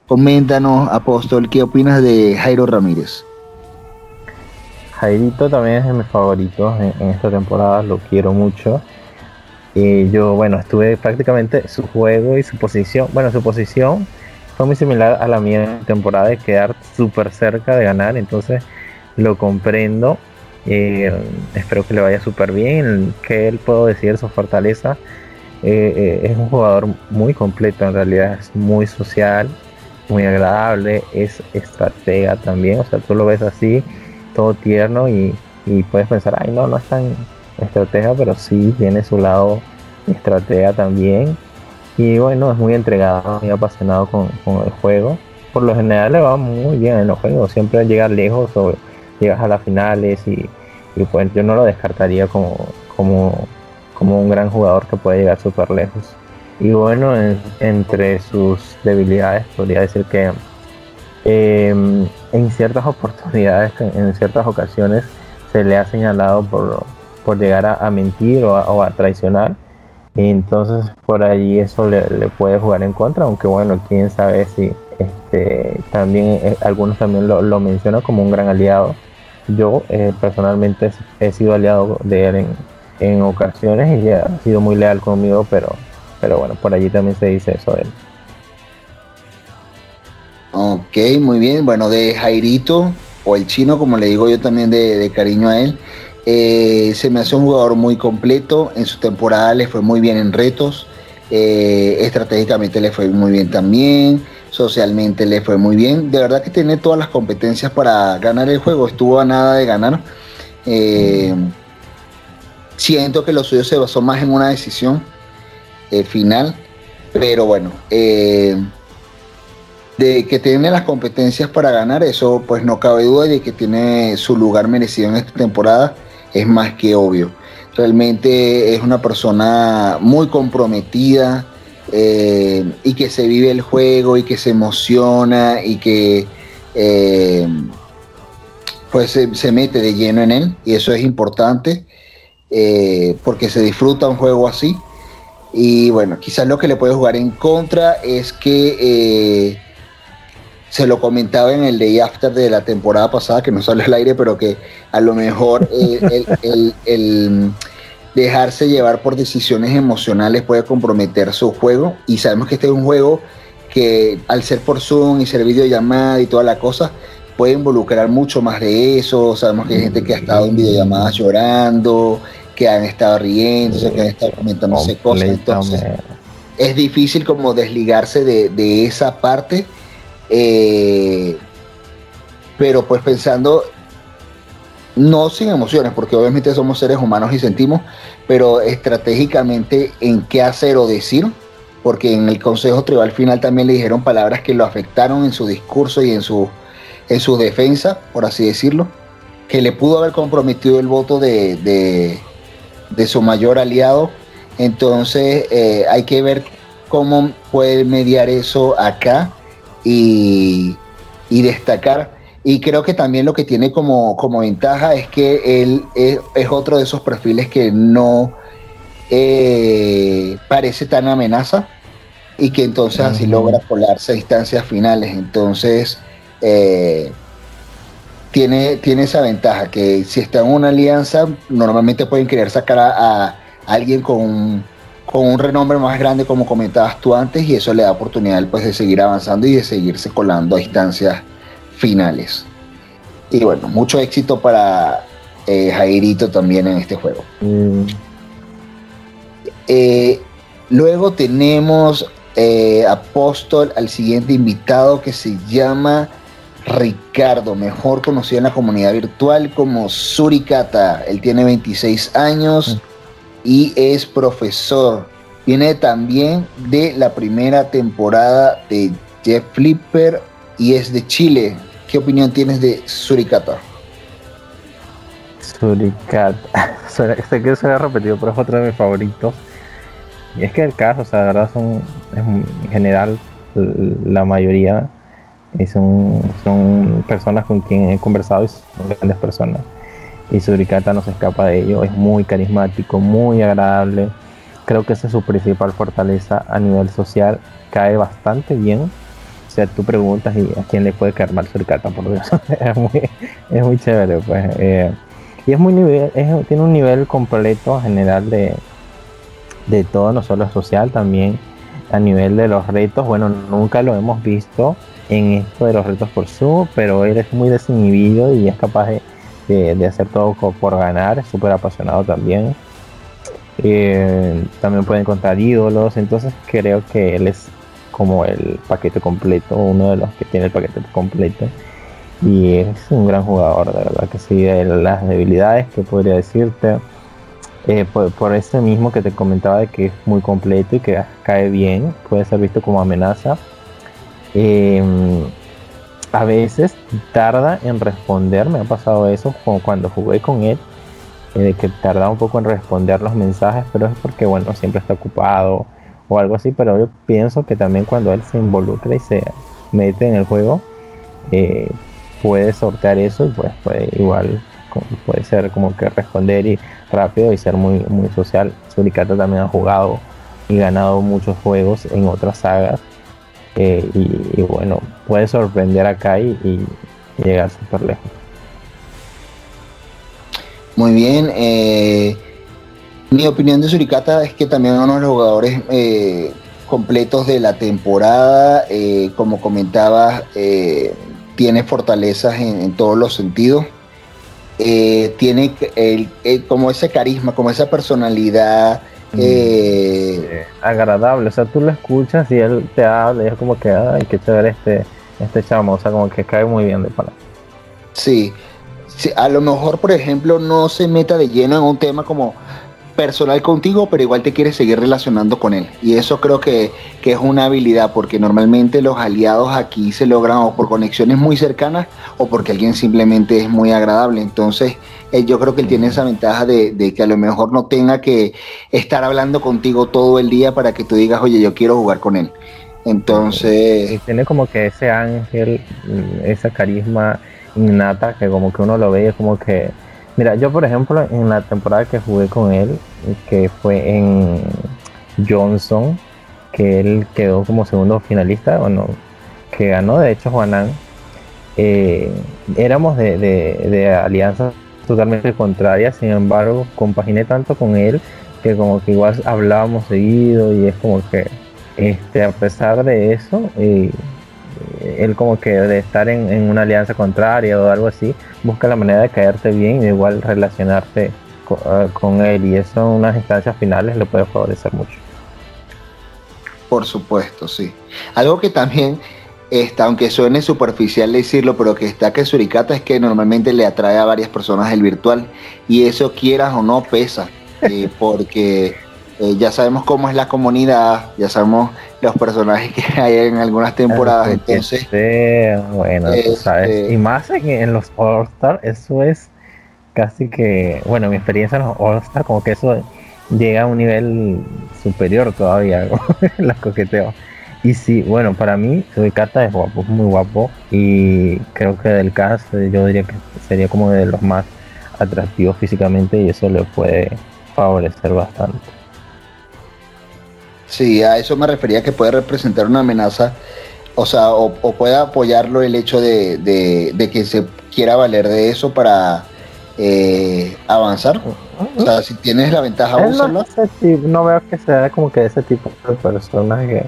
Coméntanos, Apóstol, ¿qué opinas de Jairo Ramírez? Jairito también es de mis favoritos en, esta temporada, lo quiero mucho. Y yo, bueno, estuve prácticamente su juego y su posición. Bueno, su posición fue muy similar a la mía en temporada de quedar súper cerca de ganar, entonces lo comprendo eh, espero que le vaya súper bien. Que él puedo decir su fortaleza. Eh, eh, es un jugador muy completo, en realidad es muy social, muy agradable, es estratega también. O sea, tú lo ves así, todo tierno y, puedes pensar, ay, no, no es tan estratega, pero sí tiene su lado estratega también. Y bueno, es muy entregado, muy apasionado con, con el juego. Por lo general le va muy bien en los juegos, siempre llega lejos sobre llegas a las finales y, pues yo no lo descartaría como, como, como un gran jugador que puede llegar súper lejos. Y bueno, entre sus debilidades podría decir que em, en ciertas oportunidades, en, ciertas ocasiones, se le ha señalado por, por llegar a, mentir o a, traicionar. Y entonces por allí eso le, puede jugar en contra, aunque bueno, quién sabe si este, también eh, algunos también lo, lo mencionan como un gran aliado. Yo eh, personalmente he sido aliado de él en, en ocasiones y ha sido muy leal conmigo, pero pero bueno, por allí también se dice eso de él. Ok, muy bien. Bueno, de Jairito, o el chino, como le digo yo también de, cariño a él, eh, se me hace un jugador muy completo. En su temporada le fue muy bien en retos. Eh, estratégicamente le fue muy bien también. Socialmente le fue muy bien. De verdad que tiene todas las competencias para ganar el juego. Estuvo a nada de ganar. Eh, siento que lo suyo se basó más en una decisión eh, final. Pero bueno, de que tiene las competencias para ganar, eso pues no cabe duda de que tiene su lugar merecido en esta temporada, es más que obvio. Realmente es una persona muy comprometida eh, y que se vive el juego y que se emociona y que pues se, mete de lleno en él y eso es importante porque se disfruta un juego así y bueno, quizás lo que le puede jugar en contra es que eh, se lo comentaba en el day after de la temporada pasada, que no sale al aire, pero que a lo mejor eh, [LAUGHS] el, dejarse llevar por decisiones emocionales puede comprometer su juego. Y sabemos que este es un juego que al ser por Zoom y ser videollamada y toda la cosa, puede involucrar mucho más de eso. Sabemos que hay gente que ha estado en videollamadas llorando, que han estado riendo, que han estado comentando cosas. Entonces, es difícil como desligarse de, esa parte. Eh, pero pues pensando, no sin emociones, porque obviamente somos seres humanos y sentimos, pero estratégicamente en qué hacer o decir, porque en el Consejo Tribal final también le dijeron palabras que lo afectaron en su discurso y en su, en su defensa, por así decirlo, que le pudo haber comprometido el voto de, de su mayor aliado. Entonces eh, hay que ver cómo puede mediar eso acá y, destacar. Y creo que también lo que tiene como, como ventaja es que él es, otro de esos perfiles que no eh, parece tan amenaza y que entonces así logra colarse a instancias finales. Entonces, eh, tiene, tiene esa ventaja, que si está en una alianza, normalmente pueden querer sacar a, alguien con un, con un renombre más grande, como comentabas tú antes, y eso le da oportunidad pues, de seguir avanzando y de seguirse colando a instancias finales. Y bueno, mucho éxito para eh, Jairito también en este juego. Mm. Eh, luego tenemos eh, Apóstol al siguiente invitado que se llama Ricardo, mejor conocido en la comunidad virtual como Suricata. Él tiene 26 años y es profesor. Viene también de la primera temporada de Jeff Flipper y es de Chile. ¿Qué opinión tienes de Suricata? Suricata. [LAUGHS] sé que se ha repetido, pero es otro de mis favoritos. Y es que el caso, o sea, de verdad son, en general, la mayoría son, son personas con quien he conversado y son grandes personas. Y Suricata no se escapa de ello, es muy carismático, muy agradable. Creo que esa es su principal fortaleza a nivel social. Cae bastante bien. O sea, tú preguntas y a quién le puede caer mal Suricata, por Dios. [LAUGHS] es, muy, chévere, pues. Eh, y es muy nivel, tiene un nivel completo general de, de todo, no solo social, también a nivel de los retos. Bueno, nunca lo hemos visto en esto de los retos por Zoom, pero él es muy desinhibido y es capaz de, hacer todo por ganar, súper apasionado también. Eh, también pueden contar ídolos, entonces creo que él es como el paquete completo, uno de los que tiene el paquete completo. Y es un gran jugador, de verdad que sí, de las debilidades que podría decirte. Eh, por, por ese mismo que te comentaba de que es muy completo y que cae bien, puede ser visto como amenaza Em, a veces tarda en responder, me ha pasado eso como cuando jugué con él, eh, que tarda un poco en responder los mensajes, pero es porque, bueno, siempre está ocupado o algo así, pero yo pienso que también cuando él se involucra y se mete en el juego, eh, puede sortear eso y pues puede igual puede ser como que responder y rápido y ser muy muy social. Suricata también ha jugado y ganado muchos juegos en otras sagas eh, y, bueno puede sorprender acá y, llegar súper lejos. Muy bien. Eh, mi opinión de Suricata es que también uno de los jugadores eh, completos de la temporada, como comentaba, tiene fortalezas en, todos los sentidos. Tiene el, como ese carisma, como esa personalidad. Eh, agradable. O sea, tú lo escuchas y él te habla y es como que, ay, qué chévere este, este chamo. O sea, como que cae muy bien de pana. Sí. sí. A lo mejor, por ejemplo, no se meta de lleno en un tema como personal contigo, pero igual te quieres seguir relacionando con él. Y eso creo que, es una habilidad, porque normalmente los aliados aquí se logran o por conexiones muy cercanas o porque alguien simplemente es muy agradable. Entonces, eh, yo creo que él tiene esa ventaja de, que a lo mejor no tenga que estar hablando contigo todo el día para que tú digas, oye, yo quiero jugar con él. Entonces... Tiene como que ese ángel, esa carisma innata que como que uno lo ve y es como que Mira, yo por ejemplo en la temporada que jugué con él, que fue en Johnson, que él quedó como segundo finalista, bueno, que ganó de hecho Juanán, eh, éramos de, alianzas totalmente contrarias, sin embargo compaginé tanto con él que como que igual hablábamos seguido y es como que este a pesar de eso eh, él como que de estar en, una alianza contraria o algo así, busca la manera de caerte bien y igual relacionarte ah, con, él y eso en unas instancias finales le puede favorecer mucho. Por supuesto, sí. Algo que también está, aunque suene superficial decirlo, pero que está que Suricata es que normalmente le atrae a varias personas el virtual y eso quieras o no pesa, eh, [LAUGHS] porque eh, ya sabemos cómo es la comunidad, ya sabemos los personajes que hay en algunas temporadas. Entonces, bueno, sabes. Este, y más en, los All-Star, eso es casi que, bueno, mi experiencia en los All-Star, como que eso llega a un nivel superior todavía, [LAUGHS] los [LAUGHS] coqueteos. Y sí, bueno, para mí, soy Kata es guapo, muy guapo. Y creo que del cast, yo diría que sería como de los más atractivos físicamente y eso le puede favorecer bastante. Sí, a eso me refería que puede representar una amenaza, o sea, o, puede apoyarlo el hecho de, que se quiera valer de eso para eh, avanzar. O sea, si tienes la ventaja, no, no, veo que sea como que ese tipo de persona que,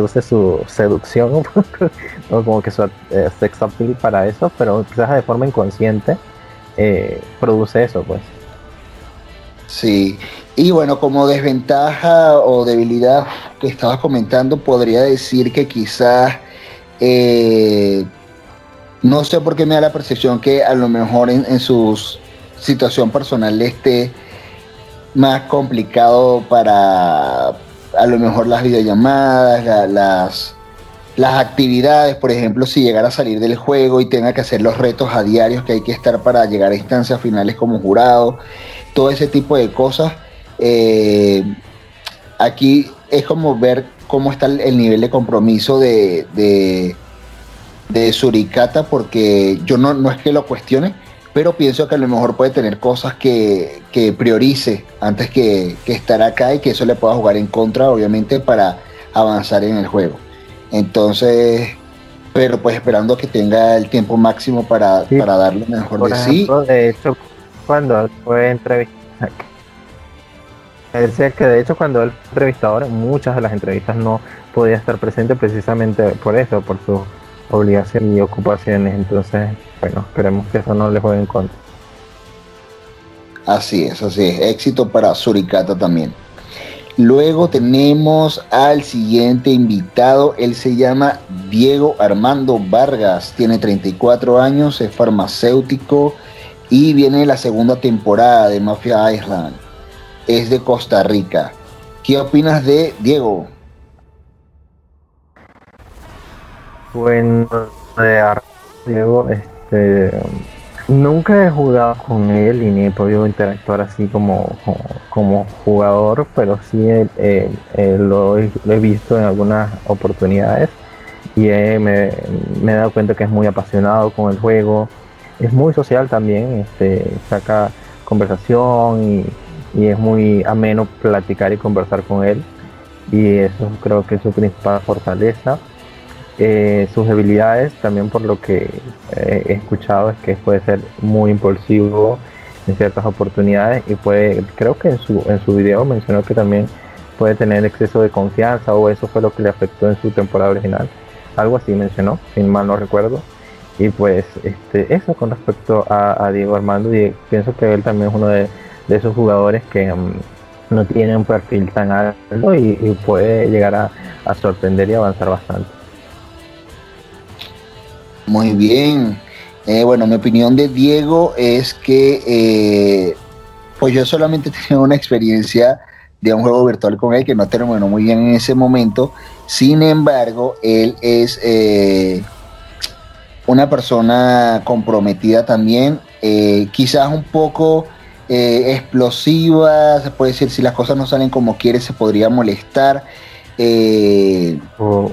use su seducción [LAUGHS] o como que su eh, sex appeal para eso, pero quizás de forma inconsciente eh, produce eso, pues. Sí, y bueno, como desventaja o debilidad que estabas comentando, podría decir que quizás, eh, no sé por qué me da la percepción que a lo mejor en, su situación personal esté más complicado para a lo mejor las videollamadas, las, las actividades, por ejemplo, si llegara a salir del juego y tenga que hacer los retos a diarios que hay que estar para llegar a instancias finales como jurado, todo ese tipo de cosas eh, aquí es como ver cómo está el, nivel de compromiso de, de, Suricata, porque yo no, no es que lo cuestione, pero pienso que a lo mejor puede tener cosas que, priorice antes que, estar acá y que eso le pueda jugar en contra, obviamente, para avanzar en el juego. Entonces, pero pues esperando que tenga el tiempo máximo para, para dar lo mejor de sí. De hecho, cuando fue entrevista decía que de hecho cuando él fue entrevistador, en muchas de las entrevistas no podía estar presente precisamente por eso, por sus obligaciones y ocupaciones. Entonces, bueno, esperemos que eso no le juegue en contra. Así es, así es. Éxito para Suricata también. Luego tenemos al siguiente invitado. Él se llama Diego Armando Vargas. Tiene 34 años, es farmacéutico y viene la segunda temporada de Mafia Island es de Costa Rica. ¿Qué opinas de Diego? Bueno, Diego, este, nunca he jugado con él y ni he podido interactuar así como, como, jugador, pero sí lo, he visto en algunas oportunidades y me, he dado cuenta que es muy apasionado con el juego, es muy social también, este, saca conversación y, y es muy ameno platicar y conversar con él y eso creo que es su principal fortaleza eh, sus debilidades, también por lo que eh, he escuchado, es que puede ser muy impulsivo en ciertas oportunidades y puede, creo que en su, en su video mencionó que también puede tener exceso de confianza o eso fue lo que le afectó en su temporada original. Algo así mencionó, sin mal no recuerdo. Y pues este, eso con respecto a, Diego Armando, y pienso que él también es uno de, esos jugadores que mm, no tiene un perfil tan alto y, puede llegar a sorprender y avanzar bastante. Muy bien. Eh, bueno, mi opinión de Diego es que eh, pues yo solamente [LAUGHS] tenía una experiencia de un juego virtual con él que no terminó muy bien en ese momento. Sin embargo, él es eh, una persona comprometida también, quizás un poco explosiva, se puede decir, si las cosas no salen como quiere, se podría molestar. Oh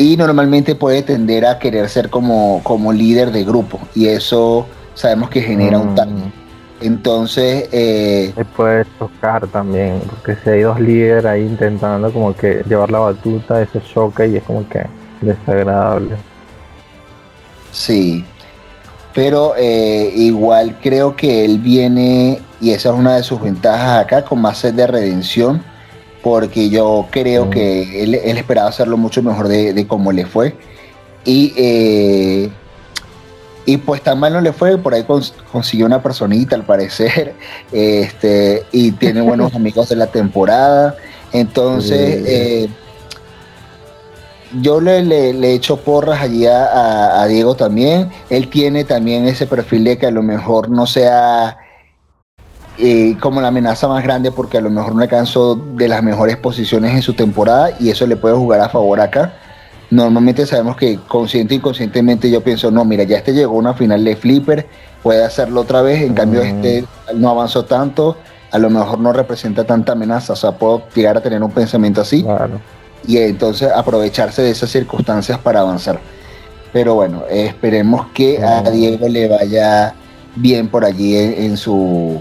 y normalmente puede tender a querer ser como, como líder de grupo y eso sabemos que genera un tal. Mm. Entonces... Eh, Se puede tocar también, porque si hay dos líderes ahí intentando como que llevar la batuta, eso choca y es como que desagradable. Sí, pero eh, igual creo que él viene, y esa es una de sus ventajas acá, con más sed de redención porque yo creo mm. que él, esperaba hacerlo mucho mejor de, de cómo le fue. Y, eh, y pues tan mal no le fue, por ahí consiguió una personita al parecer, [LAUGHS] este, y tiene buenos [LAUGHS] amigos de la temporada. Entonces, eh, yo le, le, echo porras allí a, a, Diego también. Él tiene también ese perfil de que a lo mejor no sea como la amenaza más grande porque a lo mejor no alcanzó de las mejores posiciones en su temporada y eso le puede jugar a favor acá. Normalmente sabemos que consciente e inconscientemente yo pienso, no, mira, ya este llegó a una final de flipper, puede hacerlo otra vez, en cambio este no avanzó tanto, a lo mejor no representa tanta amenaza, o sea, puedo llegar a tener un pensamiento así y entonces aprovecharse de esas circunstancias para avanzar. Pero bueno, esperemos que a Diego le vaya bien por allí en su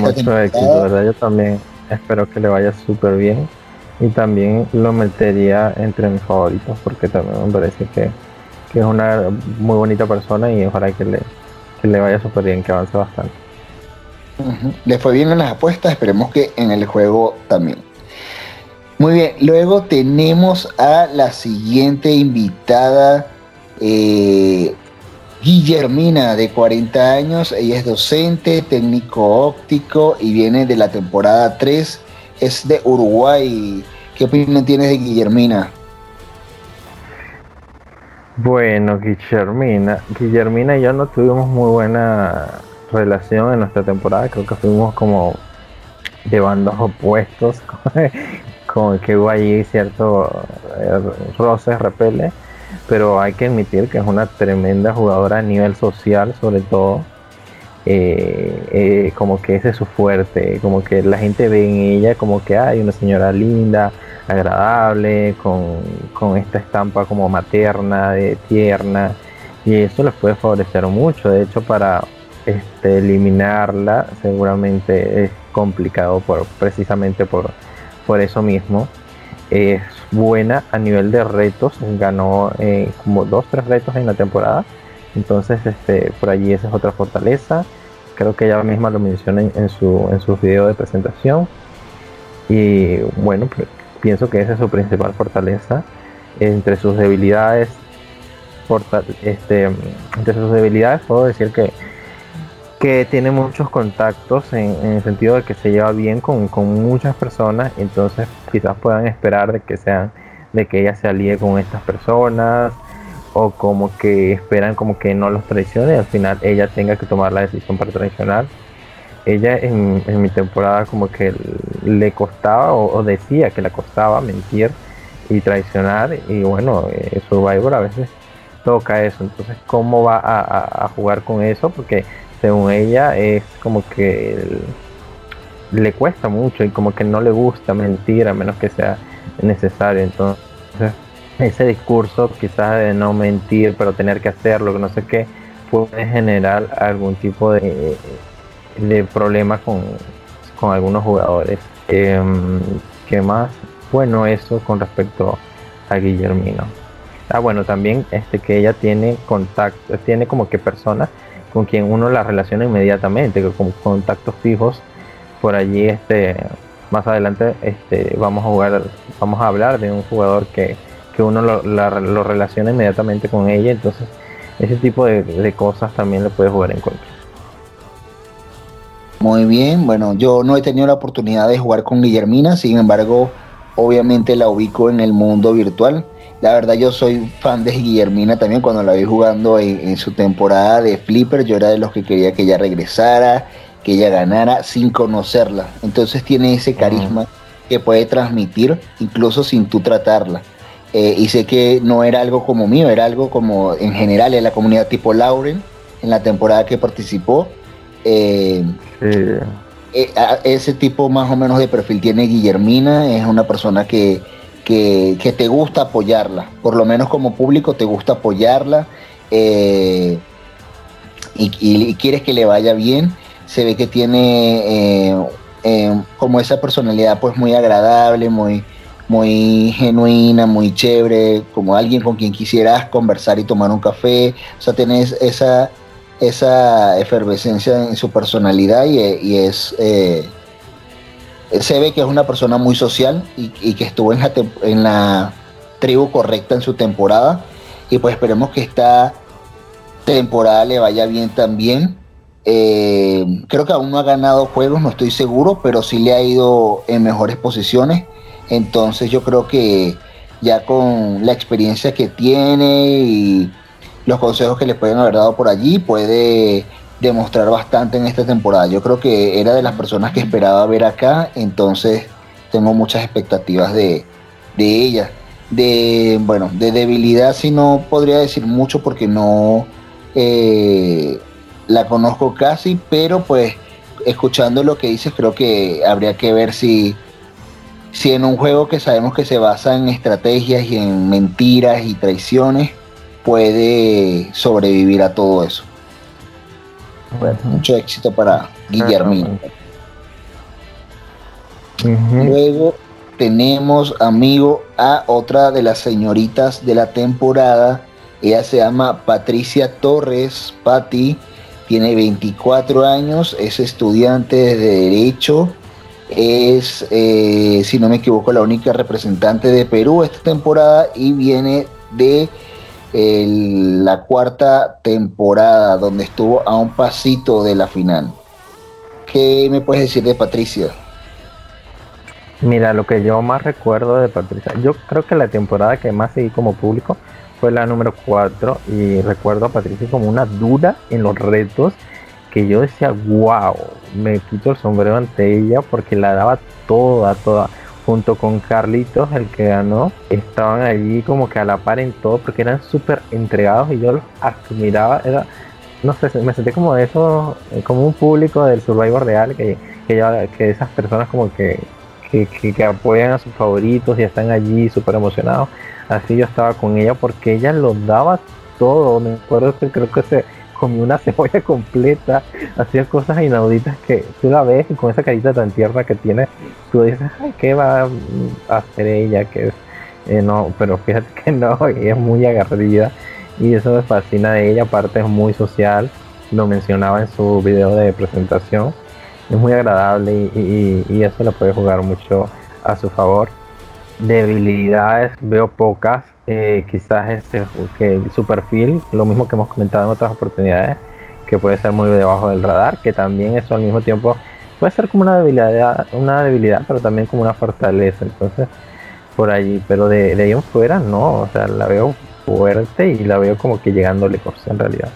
mucho éxito, ¿verdad? Yo también espero que le vaya súper bien y también lo metería entre mis favoritos porque también me parece que, es una muy bonita persona y ojalá que le, que le vaya súper bien, que avance bastante. Le fue bien en las apuestas, esperemos que en el juego también. Muy bien, luego tenemos a la siguiente invitada. Eh, Guillermina, de 40 años, ella es docente, técnico óptico y viene de la temporada 3, es de Uruguay. ¿Qué opinión tienes de Guillermina? Bueno, Guillermina, Guillermina y yo no tuvimos muy buena relación en nuestra temporada, creo que fuimos como de bandos opuestos, [LAUGHS] como que hubo ahí cierto eh, roces, repeles pero hay que admitir que es una tremenda jugadora a nivel social, sobre todo. Eh, eh, como que ese es su fuerte, como que la gente ve en ella como que hay una señora linda, agradable, con, esta estampa como materna, de tierna, y eso les puede favorecer mucho. De hecho, para este, eliminarla seguramente es complicado por, precisamente por, por eso mismo. Es buena a nivel de retos, ganó eh, como dos, tres retos en la temporada, entonces este, por allí esa es otra fortaleza, creo que ella misma lo menciona en, su, en sus videos de presentación. Y bueno, pues, pienso que esa es su principal fortaleza, entre sus debilidades, este, entre sus debilidades puedo decir que que tiene muchos contactos en, el sentido de que se lleva bien con, muchas personas, entonces quizás puedan esperar de que sean, de que ella se alíe con estas personas, o como que esperan como que no los traicione al final ella tenga que tomar la decisión para traicionar. Ella en, mi temporada como que le costaba o, decía que le costaba mentir y traicionar y bueno, eh, Survivor a veces toca eso, entonces cómo va a, jugar con eso porque según ella es como que le cuesta mucho y como que no le gusta mentir a menos que sea necesario, entonces ese discurso quizás de no mentir pero tener que hacerlo, que no sé qué, puede generar algún tipo de, de problema con, con algunos jugadores. Em, ¿Qué más? Bueno, eso con respecto a Guillermino. Ah, bueno, también este que ella tiene contacto, tiene como que personas con quien uno la relaciona inmediatamente, con contactos fijos. Por allí, este, más adelante, este, vamos a jugar, vamos a hablar de un jugador que, uno lo, relaciona inmediatamente con ella. Entonces, ese tipo de, cosas también le puede jugar en contra. Muy bien, bueno, yo no he tenido la oportunidad de jugar con Guillermina, sin embargo, obviamente la ubico en el mundo virtual. La verdad yo soy fan de Guillermina también cuando la vi jugando en, su temporada de Flipper, yo era de los que quería que ella regresara, que ella ganara sin conocerla. Entonces tiene ese carisma que puede transmitir incluso sin tú tratarla. Eh, y sé que no era algo como mío, era algo como en general en la comunidad tipo Lauren, en la temporada que participó. Eh, eh, ese tipo más o menos de perfil tiene Guillermina, es una persona que, que, te gusta apoyarla, por lo menos como público te gusta apoyarla y, y, quieres que le vaya bien. Se ve que tiene como esa personalidad pues muy agradable, muy, muy genuina, muy chévere, como alguien con quien quisieras conversar y tomar un café. O sea, tenés esa, esa efervescencia en su personalidad y, es... Eh, se ve que es una persona muy social y, que estuvo en la, en la tribu correcta en su temporada. Y pues esperemos que esta temporada le vaya bien también. Eh, creo que aún no ha ganado juegos, no estoy seguro, pero sí le ha ido en mejores posiciones. Entonces yo creo que ya con la experiencia que tiene y los consejos que le pueden haber dado por allí, puede demostrar bastante en esta temporada. Yo creo que era de las personas que esperaba ver acá, entonces tengo muchas expectativas de, ella. De, bueno, de debilidad si no podría decir mucho porque no eh, la conozco casi, pero pues escuchando lo que dices creo que habría que ver si si en un juego que sabemos que se basa en estrategias y en mentiras y traiciones, puede sobrevivir a todo eso. Bueno, mucho éxito para Guillermino. Luego tenemos, amigo, a otra de las señoritas de la temporada. Ella se llama Patricia Torres. Patti tiene 24 años, es estudiante de Derecho es, eh, si no me equivoco, la única representante de Perú esta temporada y viene de la cuarta temporada donde estuvo a un pasito de la final. ¿Qué me puedes decir de Patricia? Mira, lo que yo más recuerdo de Patricia, yo creo que la temporada que más seguí como público fue la número 4 y recuerdo a Patricia como una dura en los retos que yo decía, wow, me quito el sombrero ante ella porque la daba toda, toda. Junto con Carlitos, el que ganó, estaban allí como que a la par en todo porque eran súper entregados y yo los admiraba. Era, no sé, me sentí como eso, eh, como un público del Survivor real, que, que, que esas personas como que, que, que, apoyan a sus favoritos y están allí súper emocionados. Así yo estaba con ella porque ella lo daba todo. Me acuerdo que creo que se comió una [LAUGHS] cebolla completa, hacía cosas inauditas que tú la ves y con esa carita tan tierna que tiene, tú dices, ay, ¿qué va a hacer ella? Que eh, no, pero fíjate que no, [LAUGHS] ella es muy agarrida y eso me fascina de ella, aparte es muy social, lo mencionaba en su video de presentación, es muy agradable y, y eso le puede jugar mucho a su favor. Debilidades veo pocas, eh, quizás este, que su perfil, lo mismo que hemos comentado en otras oportunidades, que puede ser muy debajo del radar, que también eso al mismo tiempo puede ser como una debilidad, una debilidad, pero también como una fortaleza. Entonces, por allí, pero de, ahí en fuera no, o sea, la veo fuerte y la veo como que llegando lejos en realidad.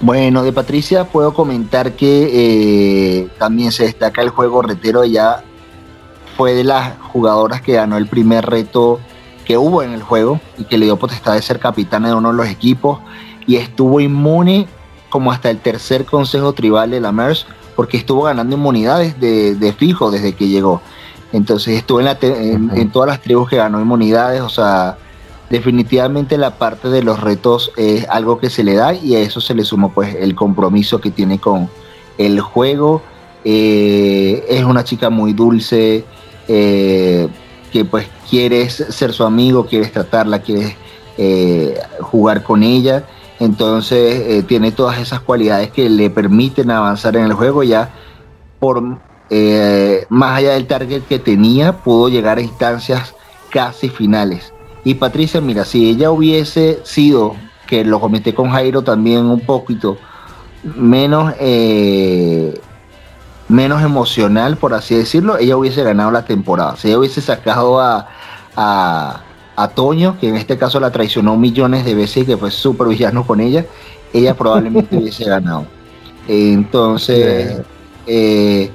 Bueno, de Patricia puedo comentar que eh, también se destaca el juego retero ya fue de las jugadoras que ganó el primer reto que hubo en el juego y que le dio potestad de ser capitana de uno de los equipos y estuvo inmune como hasta el tercer consejo tribal de la MERS porque estuvo ganando inmunidades de, fijo desde que llegó. Entonces estuvo en, en, todas las tribus que ganó inmunidades, o sea, definitivamente la parte de los retos es algo que se le da y a eso se le sumó pues el compromiso que tiene con el juego. Eh, es una chica muy dulce, eh, que pues quieres ser su amigo, quieres tratarla, quieres eh, jugar con ella. Entonces tiene todas esas cualidades que le permiten avanzar en el juego ya por más allá del target que tenía, pudo llegar a instancias casi finales. Y Patricia, mira, si ella hubiese sido, que lo comenté con Jairo también un poquito, menos, eh, menos emocional, por así decirlo, ella hubiese ganado la temporada. Si ella hubiese sacado a, a, Toño, que en este caso la traicionó millones de veces y que fue súper villano con ella, ella probablemente [LAUGHS] hubiese ganado. Entonces, eh,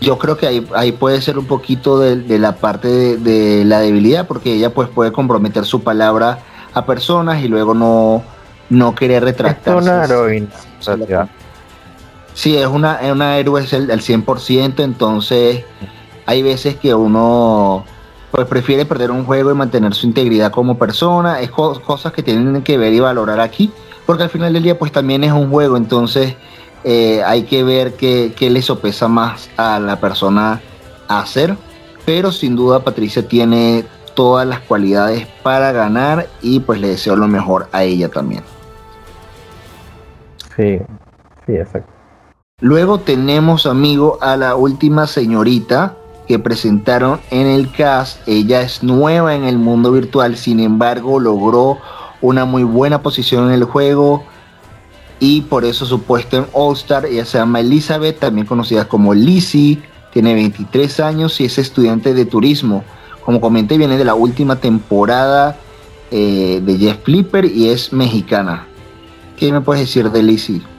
yo creo que ahí, puede ser un poquito de, la parte de, la debilidad, porque ella pues puede comprometer su palabra a personas y luego no, no querer retractarse. Es una heroína. Sí, es una, es una héroe el, el 100%, entonces hay veces que uno pues prefiere perder un juego y mantener su integridad como persona, es cosas que tienen que ver y valorar aquí, porque al final del día pues también es un juego, entonces eh, hay que ver qué, le sopesa más a la persona hacer. Pero sin duda Patricia tiene todas las cualidades para ganar y pues le deseo lo mejor a ella también. Sí, sí, exacto. Luego tenemos, amigo, a la última señorita que presentaron en el cast. Ella es nueva en el mundo virtual, sin embargo, logró una muy buena posición en el juego y por eso su puesto en All Star. Ella se llama Elizabeth, también conocida como Lizzie, tiene 23 años y es estudiante de turismo. Como comenté, viene de la última temporada eh, de Jeff Flipper y es mexicana. ¿Qué me puedes decir de Lizzie?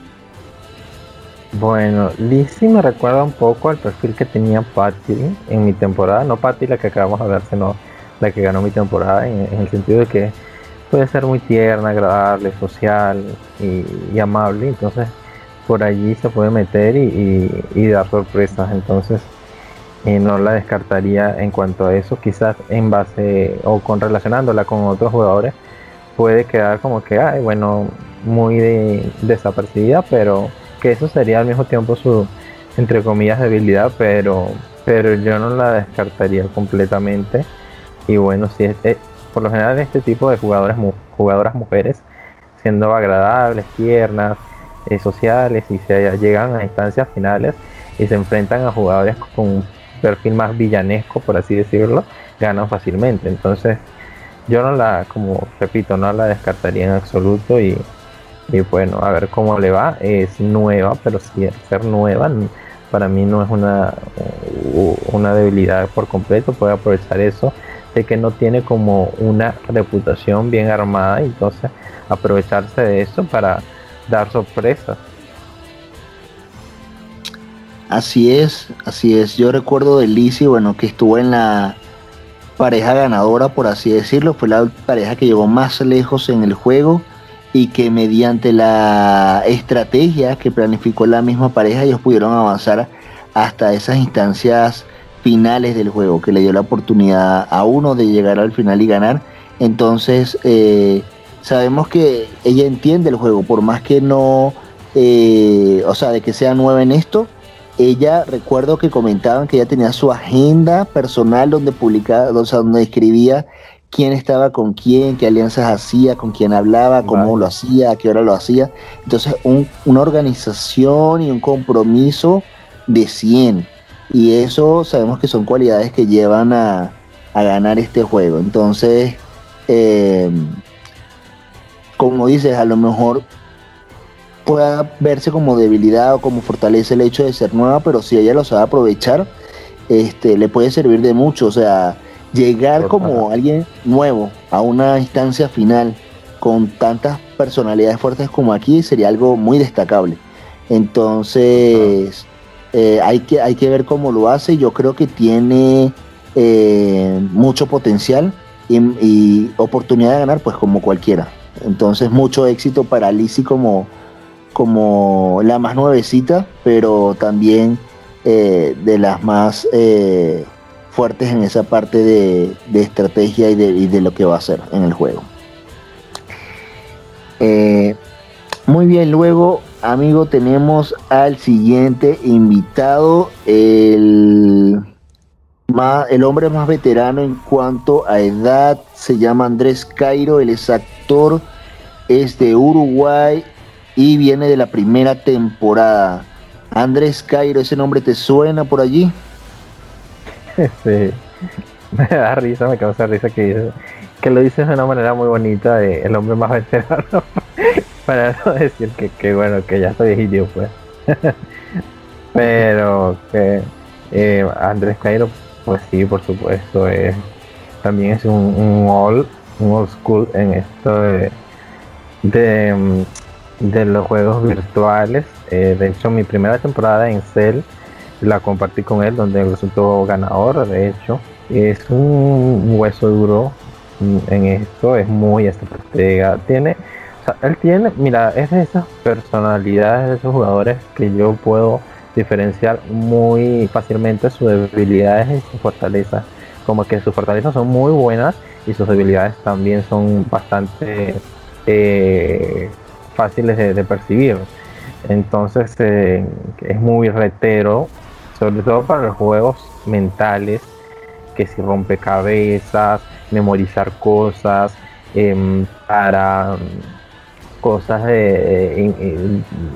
Bueno, Lizzie me recuerda un poco al perfil que tenía Patty en mi temporada, no Patty la que acabamos de ver, sino la que ganó mi temporada, en el sentido de que puede ser muy tierna, agradable, social y, amable. Entonces por allí se puede meter y, dar sorpresas. Entonces eh, no la descartaría en cuanto a eso. Quizás en base o con relacionándola con otros jugadores puede quedar como que, ay, bueno, muy desapercibida, pero que eso sería al mismo tiempo su, entre comillas, debilidad, pero, pero yo no la descartaría completamente. Y bueno, si es, por lo general este tipo de jugadores, jugadoras mujeres, siendo agradables, tiernas, eh, sociales y se llegan a instancias finales y se enfrentan a jugadores con un perfil más villanesco, por así decirlo, ganan fácilmente. Entonces, yo no la, como repito, no la descartaría en absoluto y, y bueno, a ver cómo le va. Es nueva, pero si ser nueva para mí no es una, una debilidad por completo, puede aprovechar eso de que no tiene como una reputación bien armada entonces aprovecharse de eso para dar sorpresas. Así es, así es. Yo recuerdo de Lizzie, bueno, que estuvo en la pareja ganadora, por así decirlo. Fue la pareja que llegó más lejos en el juego y que mediante la estrategia que planificó la misma pareja, ellos pudieron avanzar hasta esas instancias finales del juego, que le dio la oportunidad a uno de llegar al final y ganar. Entonces, eh, sabemos que ella entiende el juego, por más que no, eh, o sea, de que sea nueva en esto. Ella, recuerdo que comentaban que ella tenía su agenda personal donde publicaba, o sea, donde escribía quién estaba con quién, qué alianzas hacía, con quién hablaba, cómo lo hacía, a qué hora lo hacía. Entonces, una organización y un compromiso de 100 y eso sabemos que son cualidades que llevan a, ganar este juego. Entonces, em, como dices, a lo mejor pueda verse como debilidad o como fortaleza el hecho de ser nueva, pero si ella lo sabe aprovechar, este, le puede servir de mucho. O sea, llegar como alguien nuevo a una instancia final con tantas personalidades fuertes como aquí sería algo muy destacable. Entonces, Eh, hay, que, hay que ver cómo lo hace. Yo creo que tiene eh, mucho potencial y, oportunidad de ganar, pues como cualquiera. Entonces, mucho éxito para Lizzie como, como la más nuevecita, pero también eh, de las más fuertes en esa parte de, estrategia y de, lo que va a hacer en el juego. muy bien, luego amigo, tenemos al siguiente invitado, el, el hombre más veterano en cuanto a edad, se llama Andrés Cairo, él es actor, es de Uruguay y viene de la primera temporada. Andrés Cairo, ¿ese nombre te suena por allí? Sí, [LAUGHS] me da risa, me causa risa que, que lo dices de una manera muy bonita de el hombre más veterano [LAUGHS] para no decir que, bueno, que ya soy viejito pues. [LAUGHS] Pero que eh, Andrés Cairo, pues sí, por supuesto, es, también es un, un, old, un old school en esto de, de, los juegos virtuales. Eh, de hecho, mi primera temporada en Cell la compartí con él, donde resultó ganador, de hecho. Es un hueso duro en esto, es muy estratega. Tiene él tiene, mira, es de esas personalidades de esos jugadores que yo puedo diferenciar muy fácilmente sus debilidades y sus fortalezas. Como que sus fortalezas son muy buenas y sus debilidades también son bastante eh, fáciles de, percibir. Entonces eh, es muy retero, sobre todo para los juegos mentales, que si rompecabezas, memorizar cosas, em, para cosas de,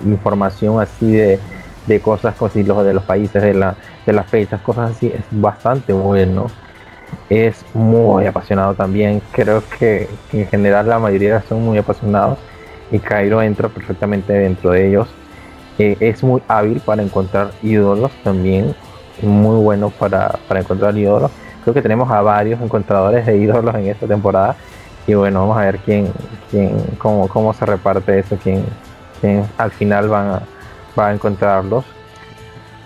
información así de, de cosas así, los de los países, de, la, de las fechas, cosas así, es bastante bueno. Es muy apasionado también. Creo que, en general la mayoría son muy apasionados y Cairo entra perfectamente dentro de ellos. Eh, es muy hábil para encontrar ídolos también, muy bueno para, para encontrar ídolos. Creo que tenemos a varios encontradores de ídolos en esta temporada y bueno, vamos a ver quién, quién cómo, cómo se reparte eso, quién, quién al final van a, va a encontrarlos.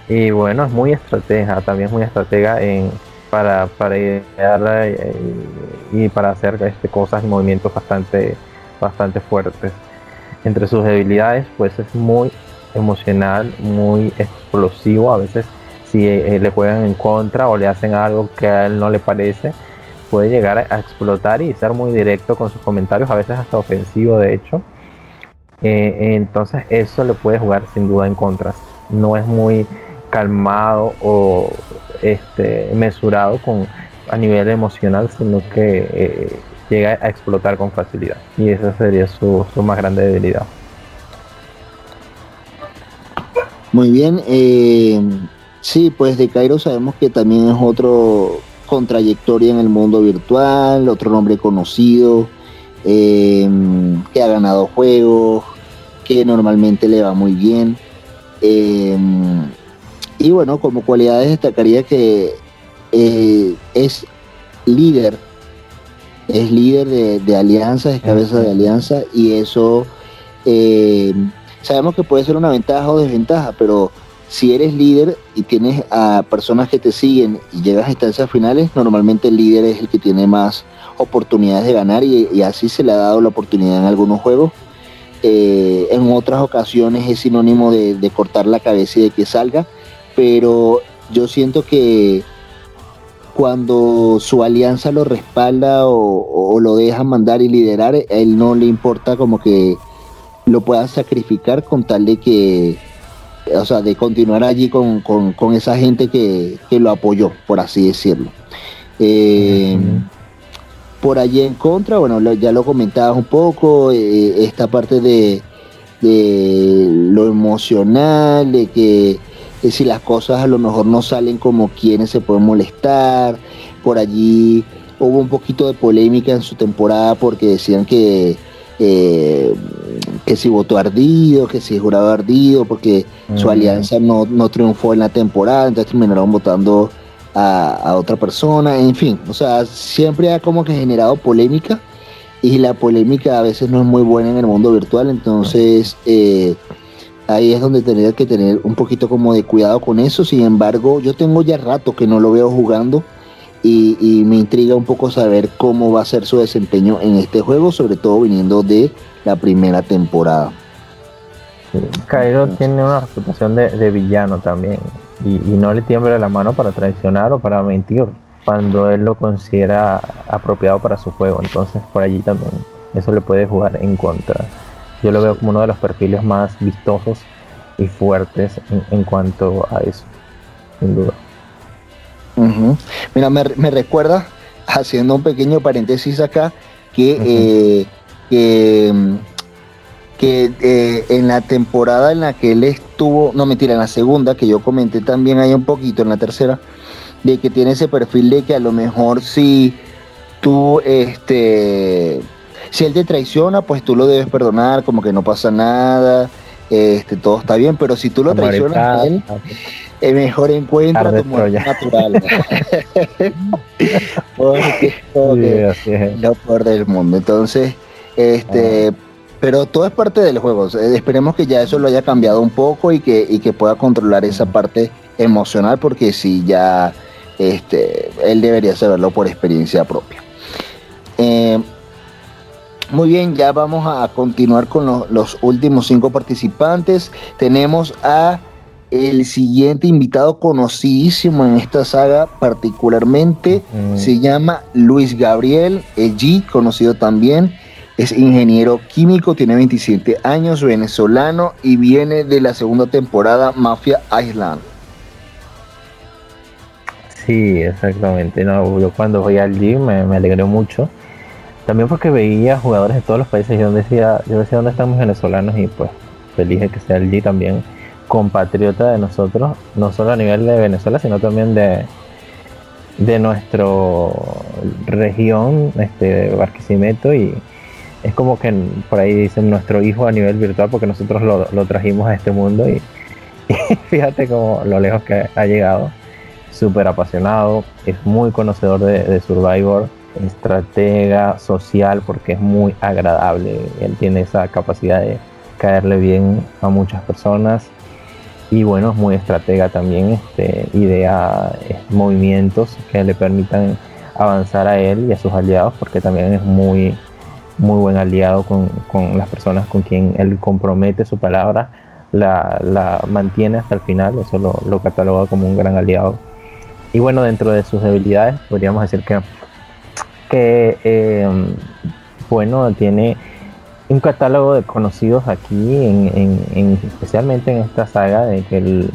Y bueno, es muy estratega, también es muy estratega en, para, para idear y, para hacer este, cosas y movimientos bastante, bastante fuertes. Entre sus debilidades, pues es muy emocional, muy explosivo. A veces, si eh, le juegan en contra o le hacen algo que a él no le parece, puede llegar a explotar y ser muy directo con sus comentarios, a veces hasta ofensivo de hecho. Eh, entonces eso le puede jugar sin duda en contra. No es muy calmado o este, mesurado con, a nivel emocional, sino que eh, llega a explotar con facilidad. Y esa sería su, más grande debilidad. Muy bien. Eh, sí, pues de Cairo sabemos que también es otro con trayectoria en el mundo virtual, otro nombre conocido, em, que ha ganado juegos, que normalmente le va muy bien. Em, y bueno, como cualidades destacaría que eh, es líder, es líder de, alianza, es cabeza de alianza y eso sabemos que puede ser una ventaja o desventaja, pero si eres líder y tienes a personas que te siguen y llegas a instancias finales, normalmente el líder es el que tiene más oportunidades de ganar y, así se le ha dado la oportunidad en algunos juegos. Eh, en otras ocasiones es sinónimo de, cortar la cabeza y de que salga, pero yo siento que cuando su alianza lo respalda o, o lo deja mandar y liderar, a él no le importa como que lo pueda sacrificar con tal de que o sea, de continuar allí con, esa gente que, lo apoyó, por así decirlo. Eh, por allí en contra, bueno, ya lo comentabas un poco, eh, esta parte de, lo emocional, de que si las cosas a lo mejor no salen como quieren, se pueden molestar. Por allí hubo un poquito de polémica en su temporada porque decían que eh, que si votó ardido, que si jurado ardido, porque su alianza no, triunfó en la temporada, entonces terminaron votando a, otra persona, en fin, o sea, siempre ha como que generado polémica y la polémica a veces no es muy buena en el mundo virtual, entonces eh, ahí es donde tendría que tener un poquito como de cuidado con eso. Sin embargo, yo tengo ya rato que no lo veo jugando y, me intriga un poco saber cómo va a ser su desempeño en este juego, sobre todo viniendo de la primera temporada. Cairo tiene una reputación de, villano también y, no le tiembla la mano para traicionar o para mentir cuando él lo considera apropiado para su juego. Entonces por allí también eso le puede jugar en contra. Yo lo veo como uno de los perfiles más vistosos y fuertes en, cuanto a eso, sin duda. Mira, me, recuerda, haciendo un pequeño paréntesis acá, que, eh, que, eh, en la temporada en la que él estuvo, no mentira, en la segunda, que yo comenté también hay un poquito, en la tercera, de que tiene ese perfil de que a lo mejor si tú, este si él te traiciona, pues tú lo debes perdonar, como que no pasa nada, este, todo está bien, pero si tú lo traicionas, él, [LAUGHS] es mejor encuentra tu muerte natural. Porque es lo peor del mundo. Entonces, este, pero todo es parte del juego. Esperemos que ya eso lo haya cambiado un poco y que, y que pueda controlar esa parte emocional, porque si ya este, él debería saberlo por experiencia propia. Eh, muy bien, ya vamos a continuar con los últimos cinco participantes. Tenemos a el siguiente invitado conocidísimo en esta saga particularmente. Se llama Luis Gabriel G, conocido también. Es ingeniero químico, tiene 27 años, venezolano y viene de la segunda temporada Mafia Island. Sí, exactamente. No, yo cuando voy al gym me, me alegré mucho también porque veía jugadores de todos los países y yo decía, yo decía dónde estamos venezolanos y pues feliz de que sea allí también compatriota de nosotros, no solo a nivel de Venezuela, sino también de, de nuestra región, este Barquisimeto, y es como que por ahí dicen nuestro hijo a nivel virtual, porque nosotros lo, trajimos a este mundo y, [LAUGHS] fíjate como lo lejos que ha llegado, súper apasionado, es muy conocedor de Survivor, estratega social porque es muy agradable. Él tiene esa capacidad de caerle bien a muchas personas y bueno, es muy estratega también, este, idea eh, movimientos que le permitan avanzar a él y a sus aliados porque también es muy, muy buen aliado con, las personas con quien él compromete su palabra, la, mantiene hasta el final, eso lo, lo cataloga como un gran aliado. Y bueno, dentro de sus debilidades podríamos decir que que em, bueno, tiene un catálogo de conocidos aquí, en, especialmente en esta saga, de que él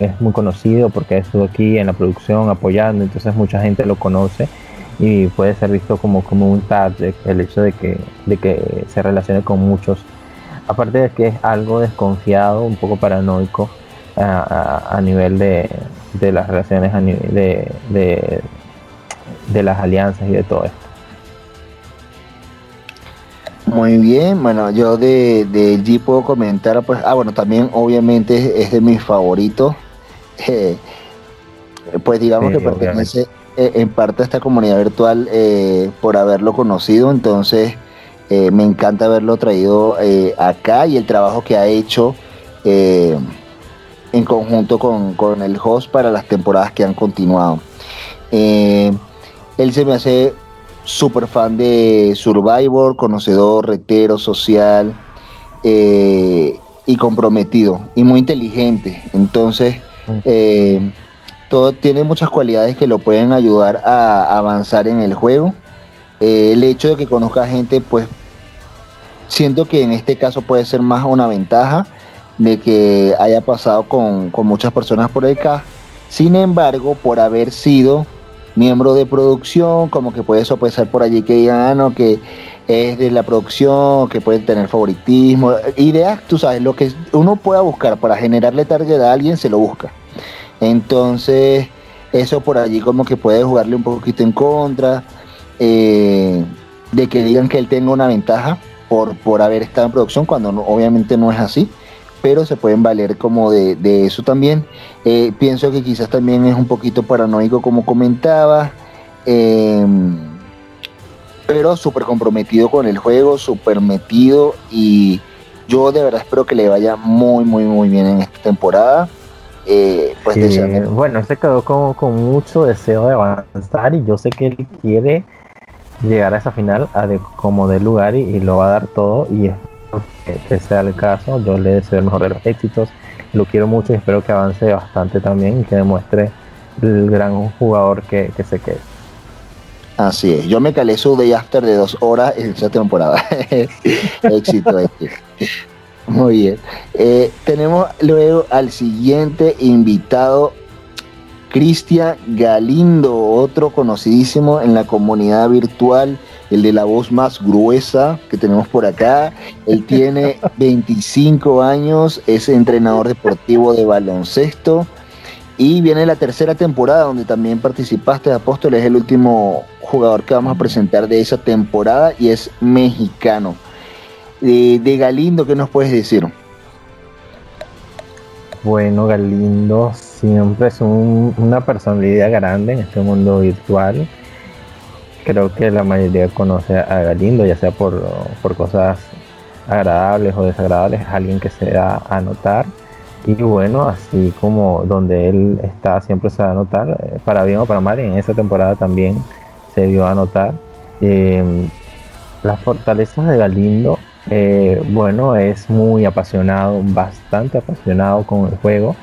es muy conocido porque estuvo aquí en la producción apoyando, entonces mucha gente lo conoce y puede ser visto como, como un tag el hecho de que, de que se relacione con muchos. Aparte de que es algo desconfiado, un poco paranoico a, nivel de, de, las relaciones a nivel de de las alianzas y de todo esto. Muy bien, bueno, yo de, de G puedo comentar, pues, ah, bueno, también obviamente es de mis favoritos. Eh, pues digamos que pertenece eh, en parte a esta comunidad virtual eh, por haberlo conocido, entonces me encanta haberlo traído acá y el trabajo que ha hecho en conjunto con, con, el host para las temporadas que han continuado. Él se me hace súper fan de Survivor, conocedor, retero, social eh, y comprometido y muy inteligente. Entonces, eh, todo, tiene muchas cualidades que lo pueden ayudar a avanzar en el juego. Eh, el hecho de que conozca gente, pues siento que en este caso puede ser más una ventaja de que haya pasado con, con muchas personas por acá. Sin embargo, por haber sido miembro de producción, como que puede ser por allí que digan, ah, no, que es de la producción, que pueden tener favoritismo, ideas, tú sabes, lo que uno pueda buscar para generarle target a alguien, se lo busca. Entonces, eso por allí como que puede jugarle un poquito en contra, eh, de que digan que él tenga una ventaja por, por haber estado en producción, cuando obviamente no es así pero se pueden valer como de, eso también. Eh, pienso que quizás también es un poquito paranoico como comentaba, em, pero súper comprometido con el juego, súper metido y, yo de verdad espero que le vaya muy, muy, muy bien en esta temporada. Eh, pues bueno, se quedó con, con, mucho deseo de avanzar y yo sé que él quiere llegar a esa final a de, como de lugar y, lo va a dar todo y que, sea el caso. Yo le deseo el mejor de los éxitos, lo quiero mucho y espero que avance bastante también y que demuestre el gran jugador que, que se quede. Así es, yo me calé su Day After de dos horas en esa temporada. [LAUGHS] Éxito este. Muy bien. Eh, tenemos luego al siguiente invitado, Cristian Galindo, otro conocidísimo en la comunidad virtual, el de la voz más gruesa que tenemos por acá. Él tiene [LAUGHS] 25 años, es entrenador deportivo de baloncesto y viene la tercera temporada donde también participaste, Apóstol, es el último jugador que vamos a presentar de esa temporada y es mexicano. De, Galindo, ¿qué nos puedes decir? Bueno, Galindo siempre es una personalidad grande en este mundo virtual. Creo que la mayoría conoce a Galindo, ya sea por, por cosas agradables o desagradables, alguien que se da a notar y bueno, así como donde él está siempre se va a notar, eh, para bien o para mal, en esa temporada también se dio a notar. Em, las fortalezas de Galindo, eh, bueno, es muy apasionado, bastante apasionado con el juego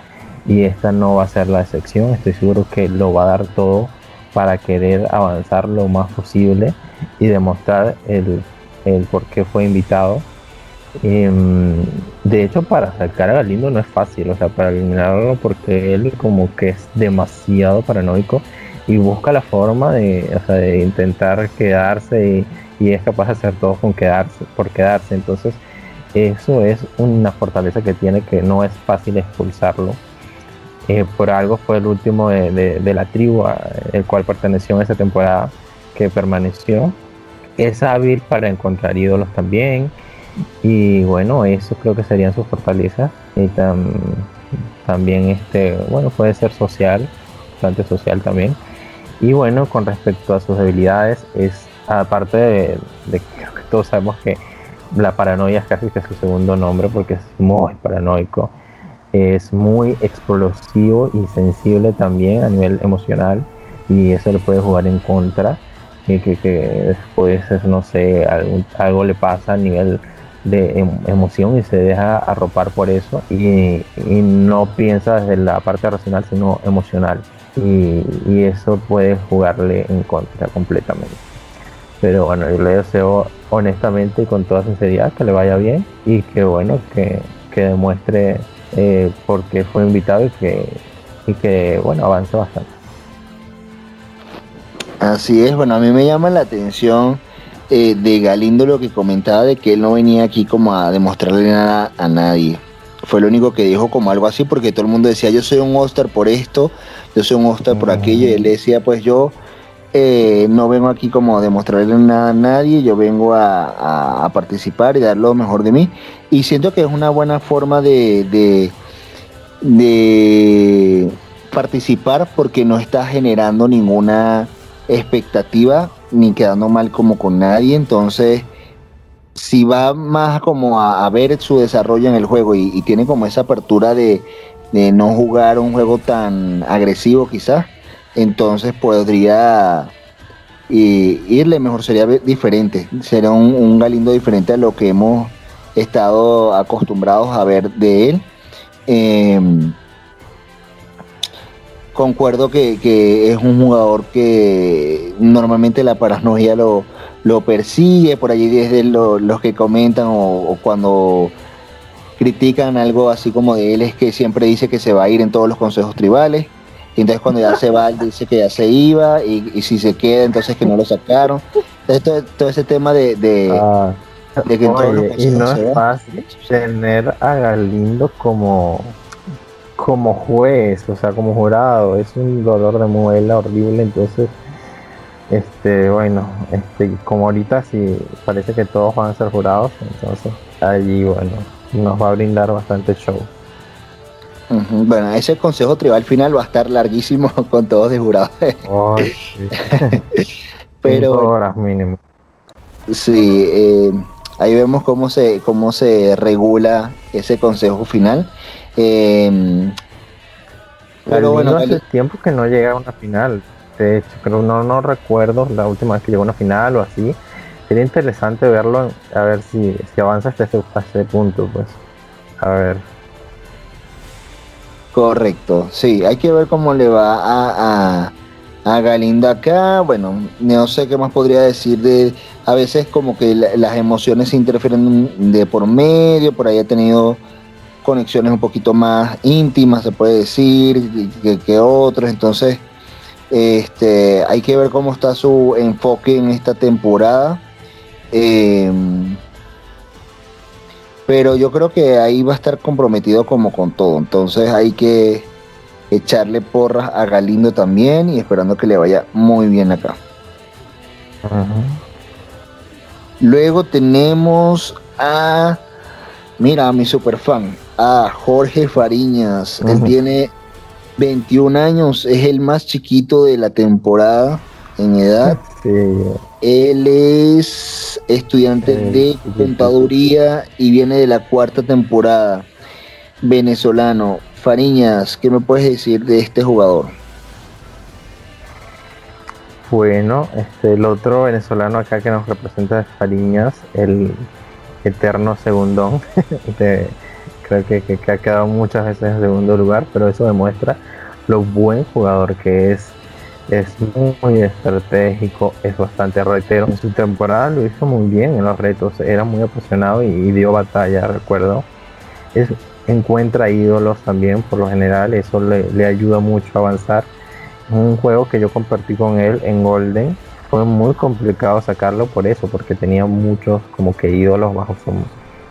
y esta no va a ser la excepción. Estoy seguro que lo va a dar todo para querer avanzar lo más posible y demostrar el, el por qué fue invitado Em, de hecho, para sacar a Galindo no es fácil, o sea, para eliminarlo porque él como que es demasiado paranoico y busca la forma de, de intentar quedarse y, es capaz de hacer todo con quedarse, por quedarse. Entonces, eso es una fortaleza que tiene que no es fácil expulsarlo. Eh, por algo fue el último de, la tribu, el cual perteneció en esa temporada que permaneció. Es hábil para encontrar ídolos también y bueno, eso creo que serían sus fortalezas. Y también, este, bueno, puede ser social, bastante social también. Y bueno, con respecto a sus debilidades, es aparte de, que todos sabemos que la paranoia es casi que su segundo nombre porque es muy paranoico. Es muy explosivo y sensible también a nivel emocional y eso le puede jugar en contra. Y que, que después, no sé, algo le pasa a nivel de em, emoción y se deja arropar por eso y, no piensa desde la parte racional sino emocional y, eso puede jugarle en contra completamente pero bueno yo le deseo honestamente y con toda sinceridad que le vaya bien y que bueno que, demuestre eh, por qué fue invitado y que, y que bueno avance bastante así es bueno a mí me llama la atención eh, de Galindo lo que comentaba de que él no venía aquí como a demostrarle nada a nadie. Fue lo único que dijo como algo así porque todo el mundo decía yo soy un Oscar por esto, yo soy un Oscar por aquello y él decía pues yo eh, no vengo aquí como a demostrarle nada a nadie, yo vengo a, participar y dar lo mejor de mí y siento que es una buena forma de, de, participar porque no está generando ninguna expectativa ni quedando mal como con nadie. Entonces, si va más como a, ver su desarrollo en el juego y, tiene como esa apertura de, no jugar un juego tan agresivo quizás, entonces podría irle mejor, sería diferente, sería un, Galindo diferente a lo que hemos estado acostumbrados a ver de él. Em, concuerdo que, es un jugador que normalmente la paranoia lo, lo persigue, por allí desde los que comentan o, cuando critican algo así como de él es que siempre dice que se va a ir en todos los consejos tribales. Y entonces cuando ya se va, dice que ya se iba y, si se queda, entonces que no lo sacaron. Entonces todo, ese tema de, ah, que y no es fácil tener a Galindo como como juez, o sea, como jurado, es un dolor de muela horrible, entonces, este, bueno, este, como ahorita sí parece que todos van a ser jurados, entonces allí, bueno, nos va a brindar bastante show. Bueno, ese consejo tribal final va a estar larguísimo [LAUGHS] con todos de jurados. [LAUGHS] Pero. horas mínimo. Sí, eh, ahí vemos cómo se, cómo se regula ese consejo final. Em, pero bueno, hace tiempo que no llega a una final. De hecho, creo no, no recuerdo la última vez que llegó a una final o así. Sería interesante verlo, a ver si, si avanza hasta ese, ese punto, pues. A ver. Correcto, sí, hay que ver cómo le va a, a, Galindo acá. Bueno, no sé qué más podría decir de. A veces, como que las emociones se interfieren de por medio, por ahí ha tenido conexiones un poquito más íntimas, se puede decir, que, otros. Entonces, este, hay que ver cómo está su enfoque en esta temporada. Eh, pero yo creo que ahí va a estar comprometido como con todo. Entonces hay que echarle porras a Galindo también y esperando que le vaya muy bien acá. Luego tenemos a, mira, a mi super fan, a Jorge Fariñas. Él tiene 21 años, es el más chiquito de la temporada en edad. Él es estudiante de contaduría y viene de la cuarta temporada. Venezolano. Fariñas, ¿qué me puedes decir de este jugador? Bueno, este, el otro venezolano acá que nos representa es Fariñas, el eterno segundón. [LAUGHS] creo que, que, ha quedado muchas veces en segundo lugar, pero eso demuestra lo buen jugador que es es muy estratégico, es bastante reitero. En su temporada lo hizo muy bien en los retos, era muy apasionado y, dio batalla, recuerdo. Es, encuentra ídolos también, por lo general, eso le, ayuda mucho a avanzar. Un juego que yo compartí con él en Golden, fue muy complicado sacarlo por eso, porque tenía muchos como que ídolos bajo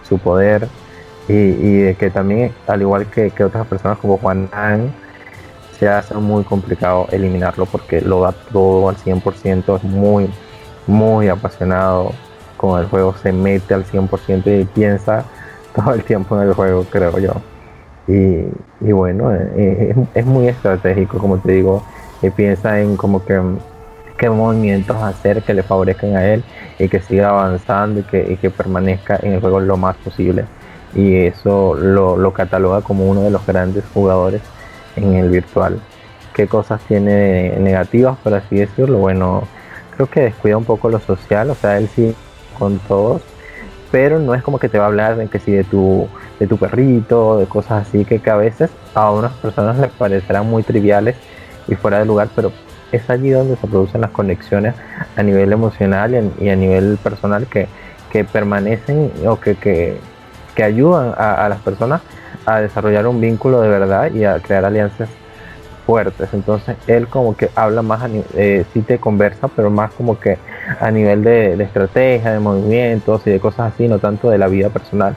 su, poder y, que también, al igual que, que otras personas como Juan An, se hace muy complicado eliminarlo porque lo da todo al 100%, es muy, muy apasionado con el juego, se mete al 100% y piensa todo el tiempo en el juego, creo yo. Y, bueno, eh, eh, es, muy estratégico, como te digo, y piensa en como que qué movimientos hacer que le favorezcan a él y que siga avanzando y que, y que permanezca en el juego lo más posible. Y eso lo, lo cataloga como uno de los grandes jugadores en el virtual. ¿Qué cosas tiene negativas, por así decirlo? Bueno, creo que descuida un poco lo social, o sea, él sí con todos, pero no es como que te va a hablar de que si de tu, de tu perrito, de cosas así que, a veces a unas personas les parecerán muy triviales y fuera de lugar, pero es allí donde se producen las conexiones a nivel emocional y a, nivel personal que, que permanecen o que, que, que ayudan a, a, las personas a desarrollar un vínculo de verdad y a crear alianzas fuertes. Entonces él como que habla más, a eh, sí te conversa, pero más como que a nivel de, estrategia, de movimientos y de cosas así, no tanto de la vida personal.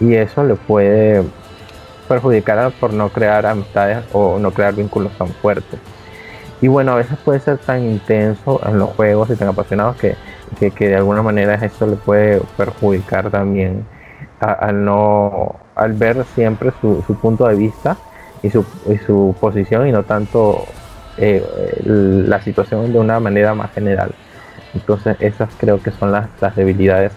Y eso le puede perjudicar por no crear amistades o no crear vínculos tan fuertes. Y bueno, a veces puede ser tan intenso en los juegos y tan apasionados que, que, de alguna manera eso le puede perjudicar también al no al ver siempre su, punto de vista y su, su, posición y no tanto eh, la situación de una manera más general. Entonces esas creo que son las, debilidades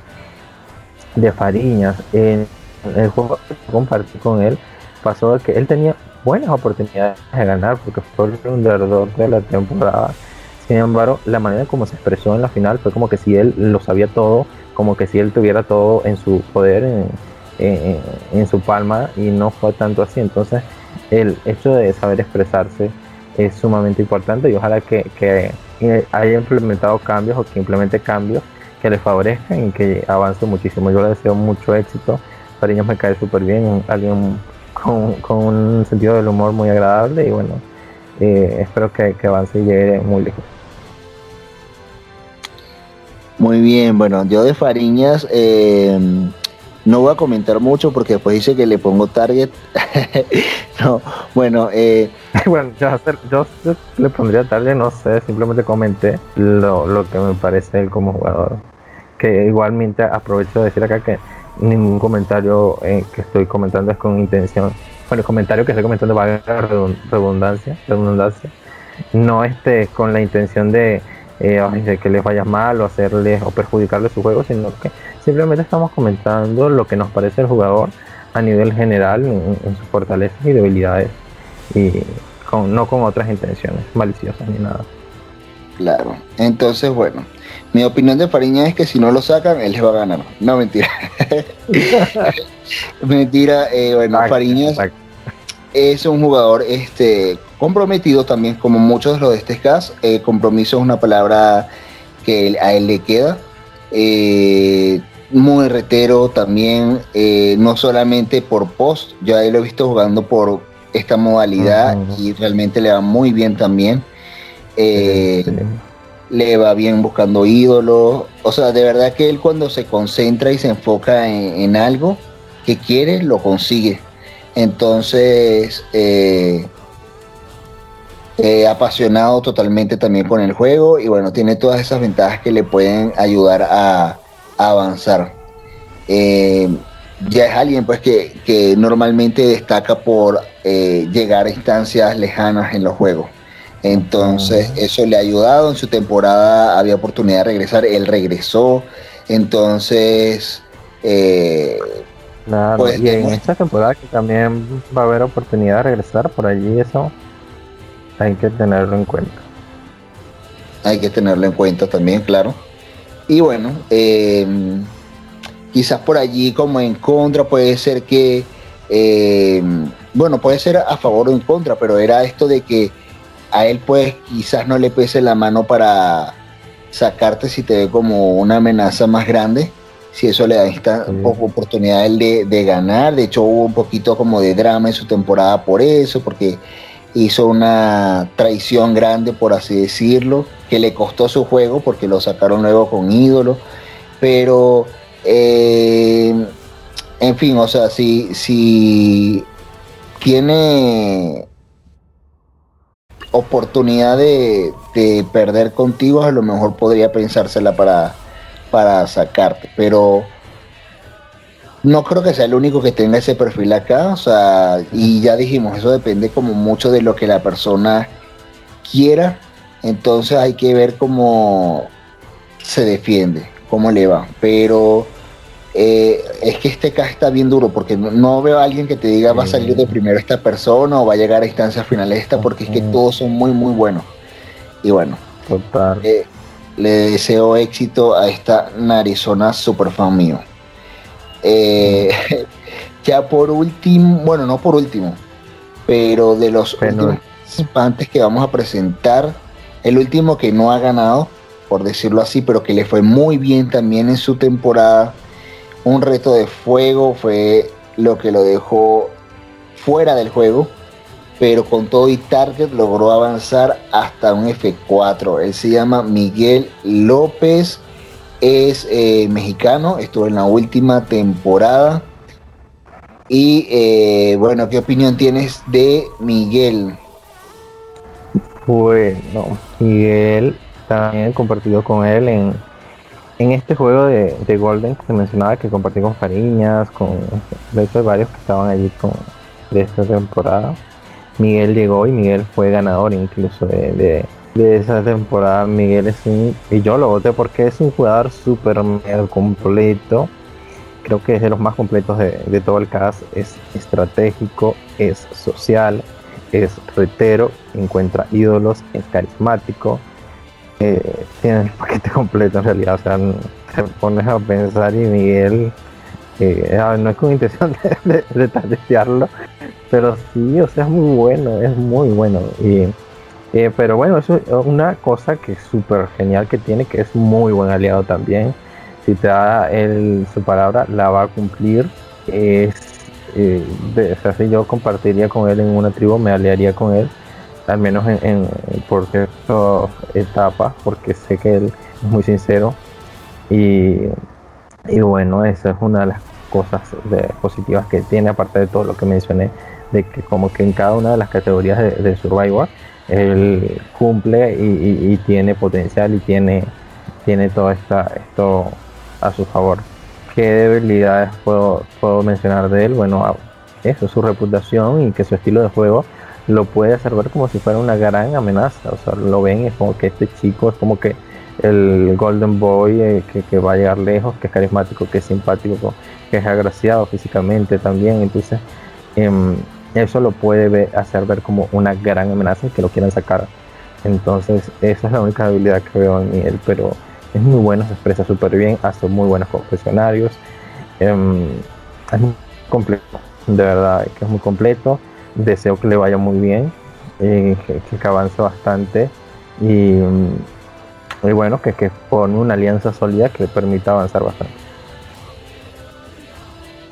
de Fariñas. En el juego que compartí con él pasó que él tenía buenas oportunidades de ganar porque fue el underdog de la temporada. Sin embargo, la manera como se expresó en la final fue como que si él lo sabía todo, como que si él tuviera todo en su poder, en, en, su palma y no fue tanto así. Entonces, el hecho de saber expresarse es sumamente importante y ojalá que, que haya implementado cambios o que implemente cambios que le favorezcan y que avance muchísimo. Yo le deseo mucho éxito. Fariñas me cae súper bien, alguien con, con, un sentido del humor muy agradable y bueno, eh, espero que, que avance y llegue muy lejos. Muy bien, bueno, yo de Fariñas eh, no voy a comentar mucho porque después dice que le pongo target. [LAUGHS] no, bueno, eh, [LAUGHS] bueno, yo, le pondría target, no sé, simplemente comenté lo, que me parece él como jugador. Que igualmente aprovecho de decir acá que ningún comentario eh, que estoy comentando es con intención. Bueno, el comentario que estoy comentando va a redundancia, redundancia, no este con la intención de eh, que les vaya mal o hacerles o perjudicarles su juego, sino que simplemente estamos comentando lo que nos parece el jugador a nivel general en, sus fortalezas y debilidades y con, no con otras intenciones maliciosas ni nada. Claro, entonces bueno, mi opinión de Fariña es que si no lo sacan, él les va a ganar. No, mentira. [LAUGHS] mentira, eh, bueno, Fariñas es un jugador este, comprometido también, como muchos de los de este caso. Eh, compromiso es una palabra que a él le queda. Eh, muy retero también, no solamente por post, ya lo he visto jugando por esta modalidad y realmente le va muy bien también le va bien buscando ídolos. O sea, de verdad que él cuando se concentra y se enfoca en, algo que quiere, lo consigue. Entonces, eh, eh, apasionado totalmente también con el juego y bueno, tiene todas esas ventajas que le pueden ayudar a, avanzar. Eh, ya es alguien pues que, que normalmente destaca por llegar a instancias lejanas en los juegos. Entonces, eso le ha ayudado. En su temporada había oportunidad de regresar, él regresó. Entonces, eh, pues, y en esta temporada que también va a haber oportunidad de regresar por allí, eso hay que tenerlo en cuenta. Hay que tenerlo en cuenta también, claro. Y bueno, eh, quizás por allí como en contra puede ser que, eh, bueno, puede ser a favor o en contra, pero era esto de que a él pues quizás no le pese la mano para sacarte si te ve como una amenaza más grande, si eso le da esta oportunidad de, de, ganar, de hecho hubo un poquito como de drama en su temporada por eso, porque hizo una traición grande por así decirlo, que le costó su juego porque lo sacaron luego con ídolo, pero eh, en fin, o sea, si, si tiene oportunidad de, perder contigo, a lo mejor podría pensársela para, para sacarte, pero no creo que sea el único que tenga ese perfil acá, o sea, y ya dijimos, eso depende como mucho de lo que la persona quiera, entonces hay que ver cómo se defiende, cómo le va, pero eh, es que este caso está bien duro porque no, veo a alguien que te diga va a salir de primero esta persona o va a llegar a instancias finales esta porque es que todos son muy muy buenos. Y bueno, eh, le deseo éxito a esta narizona super fan mío. Eh, [LAUGHS] ya por último, bueno, no por último, pero de los últimos participantes que vamos a presentar, el último que no ha ganado, por decirlo así, pero que le fue muy bien también en su temporada un reto de fuego fue lo que lo dejó fuera del juego, pero con todo y target logró avanzar hasta un F4. Él se llama Miguel López, es eh, mexicano, estuvo en la última temporada. Y eh, bueno, ¿qué opinión tienes de Miguel? Bueno, Miguel también compartido con él en en este juego de, Golden que se mencionaba que compartí con Fariñas, con de hecho varios que estaban allí con, de esta temporada. Miguel llegó y Miguel fue ganador incluso de, esa temporada. Miguel es un, y yo lo voté porque es un jugador súper completo. Creo que es de los más completos de, todo el cast. Es estratégico, es social, es retero, encuentra ídolos, es carismático eh, tiene el paquete [LAUGHS] completo en realidad. O sea, te pones a pensar y Miguel, eh, no es con intención [LAUGHS] de, de, pero sí, o sea, es muy bueno, es muy bueno. Y, eh, pero bueno, eso es una cosa que es súper genial que tiene, que es muy buen aliado también. Si te da el, su palabra, la va a cumplir. Es, eh, o sea, si yo compartiría con él en una tribu, me aliaría con él al menos en, por cierta etapa, porque sé que él es muy sincero. Y, bueno, esa es una de las cosas positivas que tiene, aparte de todo lo que mencioné, de que como que en cada una de las categorías de, Survivor, él cumple y, tiene potencial y tiene, tiene todo esta, esto a su favor. ¿Qué debilidades puedo, puedo mencionar de él? Bueno, eso, su reputación y que su estilo de juego lo puede hacer ver como si fuera una gran amenaza. O sea, lo ven y es como que este chico es como que el Golden Boy eh, que, va a llegar lejos, que es carismático, que es simpático, que es agraciado físicamente también. Entonces, em, eso lo puede hacer ver como una gran amenaza que lo quieran sacar. Entonces, esa es la única habilidad que veo en él, pero es muy bueno, se expresa súper bien, hace muy buenos confesionarios. Em, es muy completo, de verdad, que es muy completo. Deseo que le vaya muy bien, eh, que, avance bastante y, y bueno, que, que forme una alianza sólida que le permita avanzar bastante.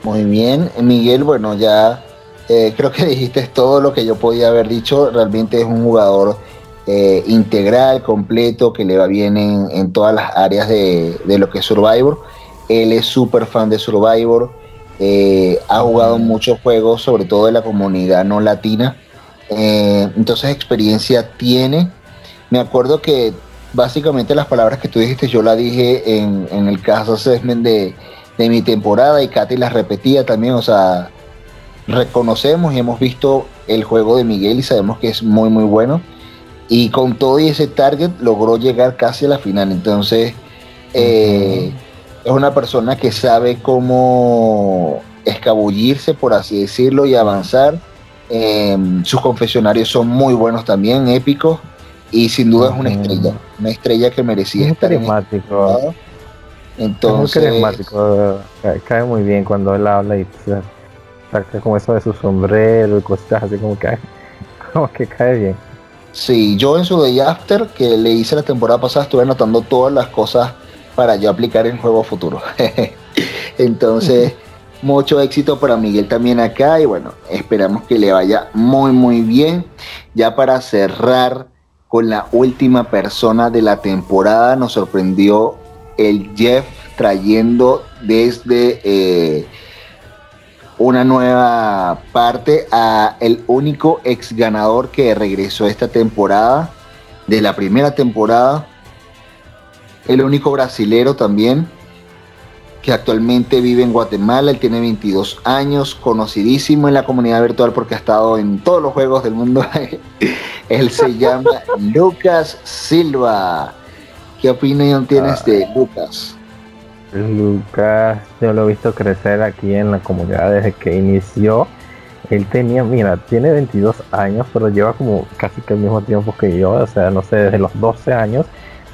Muy bien, Miguel, bueno, ya eh, creo que dijiste todo lo que yo podía haber dicho. Realmente es un jugador eh, integral, completo, que le va bien en, todas las áreas de, lo que es Survivor. Él es súper fan de Survivor. Eh, ha jugado muchos juegos, sobre todo de la comunidad no latina. entonces experiencia tiene. Me acuerdo que básicamente las palabras que tú dijiste yo las dije en, el caso assessment de, de mi temporada y Katy las repetía también, o sea, reconocemos y hemos visto el juego de Miguel y sabemos que es muy muy bueno. Y con todo y ese target logró llegar casi a la final, entonces eh, es una persona que sabe cómo escabullirse, por así decirlo, y avanzar. Em, sus confesionarios son muy buenos también, épicos, y sin duda es una estrella, una estrella que merecía estar en entonces, es muy carismático, cae, muy bien cuando él habla y saca como eso de su sombrero y cosas así como que, [LAUGHS] como que cae bien. Sí, yo en su Day After que le hice la temporada pasada estuve anotando todas las cosas para yo aplicar en juego futuro. [LAUGHS] Entonces, [LAUGHS] mucho éxito para Miguel también acá y bueno, esperamos que le vaya muy muy bien. Ya para cerrar con la última persona de la temporada nos sorprendió el Jeff trayendo desde eh, una nueva parte a el único ex ganador que regresó esta temporada, de la primera temporada, el único brasilero también, que actualmente vive en Guatemala, él tiene 22 años, conocidísimo en la comunidad virtual porque ha estado en todos los juegos del mundo. [LAUGHS] él se llama [LAUGHS] Lucas Silva. ¿Qué opinión tienes de Lucas? Lucas, yo lo he visto crecer aquí en la comunidad desde que inició. Él tenía, mira, tiene 22 años, pero lleva como casi que el mismo tiempo que yo, o sea, no sé, desde los 12 años,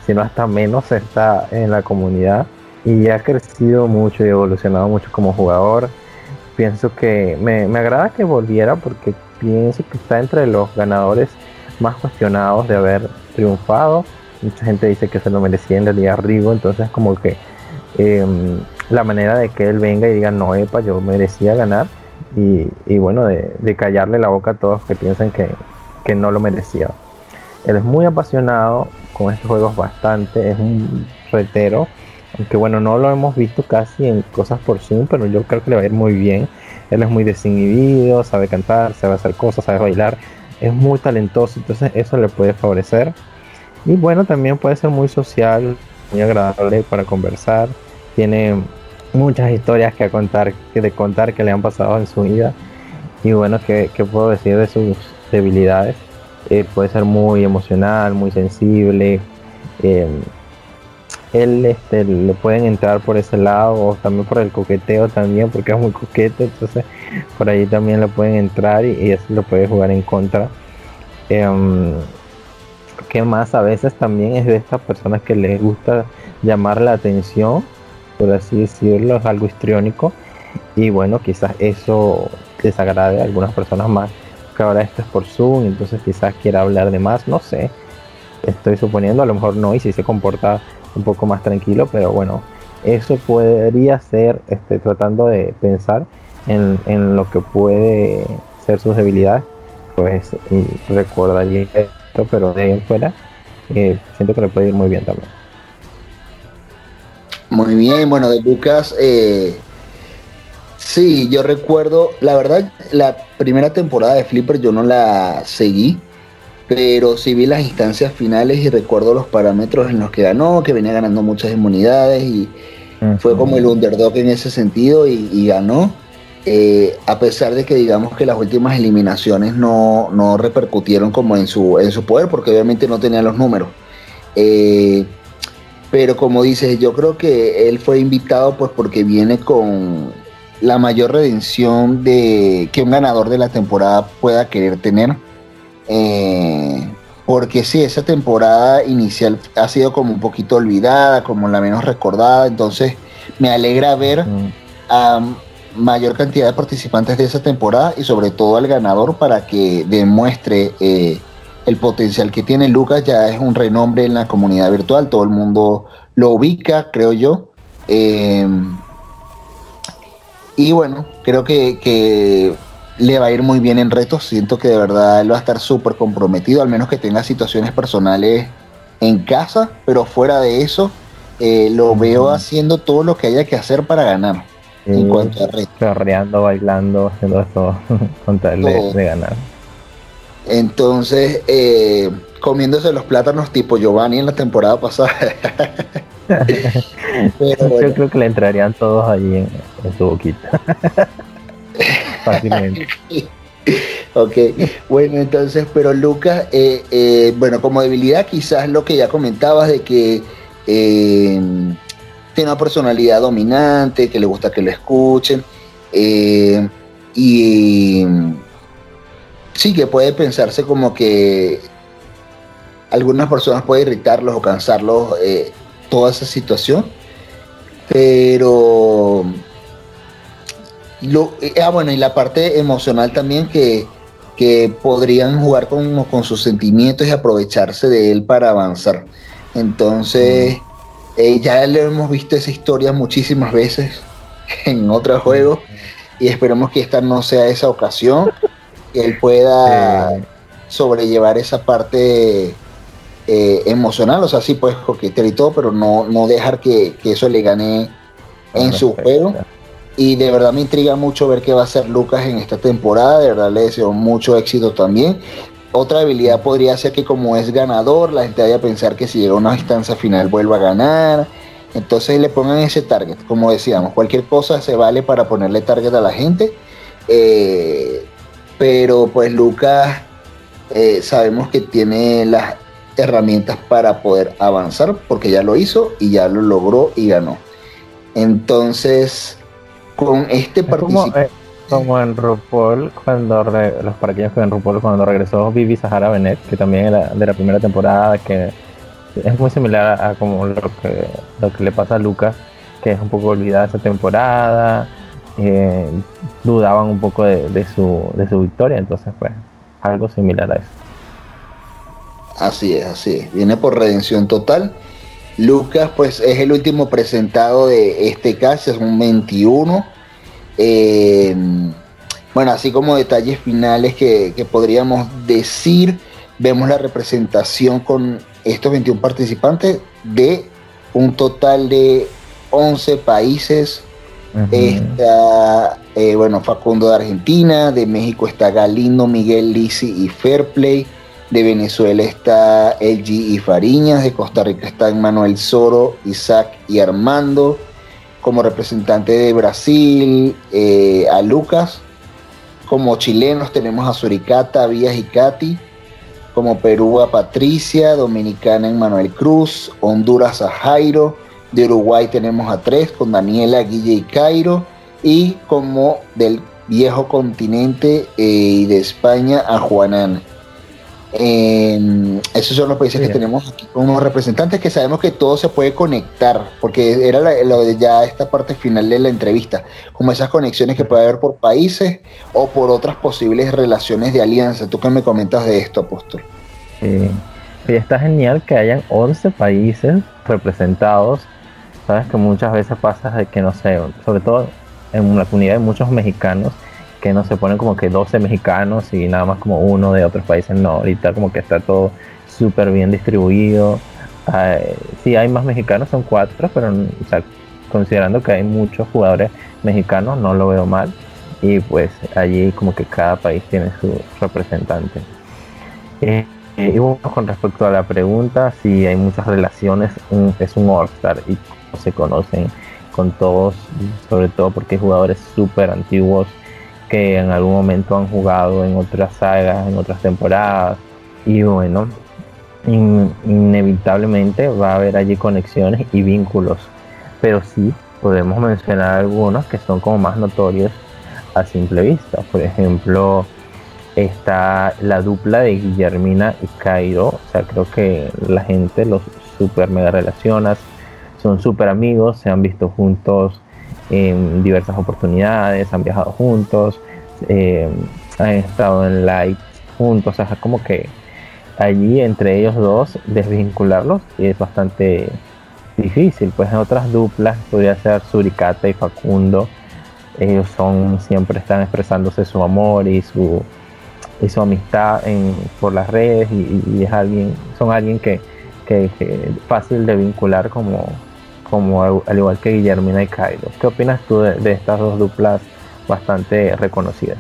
sino hasta menos está en la comunidad y ha crecido mucho y evolucionado mucho como jugador. Pienso que me, me agrada que volviera porque pienso que está entre los ganadores más cuestionados de haber triunfado mucha gente dice que se lo merecía en realidad Rigo, entonces como que em, la manera de que él venga y diga, no, epa, yo merecía ganar, y, bueno, de, callarle la boca a todos que piensan que, no lo merecía. Él es muy apasionado con estos juegos bastante, es un retero, aunque bueno, no lo hemos visto casi en cosas por Zoom, pero yo creo que le va a ir muy bien. Él es muy desinhibido, sabe cantar, sabe hacer cosas, sabe bailar, es muy talentoso, entonces eso le puede favorecer. Y bueno, también puede ser muy social, muy agradable para conversar. Tiene muchas historias que contar, que de contar que le han pasado en su vida. Y bueno, ¿qué, puedo decir de sus debilidades? Eh, puede ser muy emocional, muy sensible. Eh, él este, le pueden entrar por ese lado o también por el coqueteo también porque es muy coquete entonces por ahí también le pueden entrar y, eso lo puede jugar en contra em, que más a veces también es de estas personas que les gusta llamar la atención, por así decirlo, es algo histriónico. Y bueno, quizás eso desagrade a algunas personas más, que ahora esto es por Zoom, entonces quizás quiera hablar de más, no sé. Estoy suponiendo, a lo mejor no, y si se comporta un poco más tranquilo, pero bueno, eso podría ser, este, tratando de pensar en, en lo que puede ser sus debilidades, pues recordaría pero de ahí fuera eh, siento que le puede ir muy bien también. Muy bien, bueno, de Lucas, eh, sí, yo recuerdo, la verdad, la primera temporada de Flipper yo no la seguí, pero sí vi las instancias finales y recuerdo los parámetros en los que ganó, que venía ganando muchas inmunidades y fue como el underdog en ese sentido y ganó. Eh, a pesar de que digamos que las últimas eliminaciones no, repercutieron como en su, en su poder, porque obviamente no tenía los números. Eh, Pero como dices, yo creo que él fue invitado pues porque viene con la mayor redención de que un ganador de la temporada pueda querer tener. Eh, porque sí, esa temporada inicial ha sido como un poquito olvidada, como la menos recordada, entonces me alegra ver a mayor cantidad de participantes de esa temporada y sobre todo al ganador para que demuestre eh, el potencial que tiene Lucas, ya es un renombre en la comunidad virtual, todo el mundo lo ubica, creo yo. Eh, y bueno, creo que, le va a ir muy bien en retos. Siento que de verdad él va a estar súper comprometido, al menos que tenga situaciones personales en casa, pero fuera de eso, eh, lo veo haciendo todo lo que haya que hacer para ganar. en cuanto a retos. Correando, bailando, haciendo esto [LAUGHS] con tal de, ganar. Entonces, eh, comiéndose los plátanos tipo Giovanni en la temporada pasada. [LAUGHS] Yo creo que le entrarían todos allí en, su boquita. [LAUGHS] Fácilmente. ok, bueno, entonces, pero Lucas, eh, eh, bueno, como debilidad quizás lo que ya comentabas de que eh, tiene una personalidad dominante, que le gusta que lo escuchen, y sí que puede pensarse como que algunas personas puede irritarlos o cansarlos toda esa situación. Pero lo, eh, ah, bueno, y la parte emocional también que, podrían jugar con, con, sus sentimientos y aprovecharse de él para avanzar. Entonces, eh, ya le hemos visto esa historia muchísimas veces [LAUGHS] en otros juegos y esperemos que esta no sea esa ocasión, que él pueda sobrellevar esa parte eh, emocional, o sea, sí puedes coquetear y todo, pero no, no dejar que, eso le gane en su juego. Y de verdad me intriga mucho ver qué va a hacer Lucas en esta temporada, de verdad le deseo mucho éxito también. Otra habilidad podría ser que como es ganador, la gente vaya a pensar que si llega a una instancia final vuelva a ganar. Entonces le pongan ese target, como decíamos, cualquier cosa se vale para ponerle target a la gente. Eh, pero pues Lucas eh, sabemos que tiene las herramientas para poder avanzar, porque ya lo hizo y ya lo logró y ganó. Entonces, con este partido eh, Como, en RuPaul, cuando los parquillos que en RuPaul, cuando regresó Vivi Sahara Benet, que también era de la primera temporada, que es muy similar a, como lo que, lo que le pasa a Lucas, que es un poco olvidada esa temporada, dudaban un poco de, su, de su victoria, entonces pues algo similar a eso. Así es, así es. Viene por redención total. Lucas, pues es el último presentado de este caso, es un 21. Eh, bueno, así como detalles finales que, podríamos decir, vemos la representación con estos 21 participantes de un total de 11 países. Está, eh, bueno, Facundo de Argentina, de México está Galindo, Miguel Lisi y Fairplay. De Venezuela está LG y Fariñas, de Costa Rica están Manuel Soro, Isaac y Armando. Como representante de Brasil, eh, a Lucas. Como chilenos tenemos a Suricata, Vías y Katy. Como Perú a Patricia, Dominicana en Manuel Cruz, Honduras a Jairo. De Uruguay tenemos a tres, con Daniela, Guille y Cairo. Y como del viejo continente eh, y de España a Juanán. Eh, esos son los países que tenemos aquí como representantes que sabemos que todo se puede conectar, porque era lo de ya esta parte final de la entrevista, como esas conexiones que puede haber por países o por otras posibles relaciones de alianza. ¿Tú qué me comentas de esto, Apóstol? Sí, está genial que hayan 11 países representados. Sabes que muchas veces pasa de que, no sé, sobre todo en la comunidad de muchos mexicanos, que no se ponen como que 12 mexicanos y nada más como uno de otros países, no, ahorita como que está todo súper bien distribuido. sí hay más mexicanos, son cuatro, pero considerando que hay muchos jugadores mexicanos, no lo veo mal. Y pues allí como que cada país tiene su representante. Eh, y bueno, con respecto a la pregunta, si hay muchas relaciones, es un All-Star y se conocen con todos, sobre todo porque jugadores súper antiguos que en algún momento han jugado en otras sagas, en otras temporadas. Y bueno, inevitablemente va a haber allí conexiones y vínculos. Pero sí podemos mencionar algunos que son como más notorios a simple vista. Por ejemplo, está la dupla de Guillermina y Cairo. O sea, creo que la gente los super mega relaciona. Son súper amigos, se han visto juntos en diversas oportunidades, han viajado juntos, eh, han estado en live juntos. O sea, como que allí entre ellos dos desvincularlos es bastante difícil. Pues en otras duplas podría ser Suricata y Facundo. Ellos son siempre están expresándose su amor y su y su amistad en, por las redes y, es alguien son alguien que, que, fácil de vincular como como al igual que Guillermina y Cairo. ¿Qué opinas tú de estas dos duplas bastante reconocidas?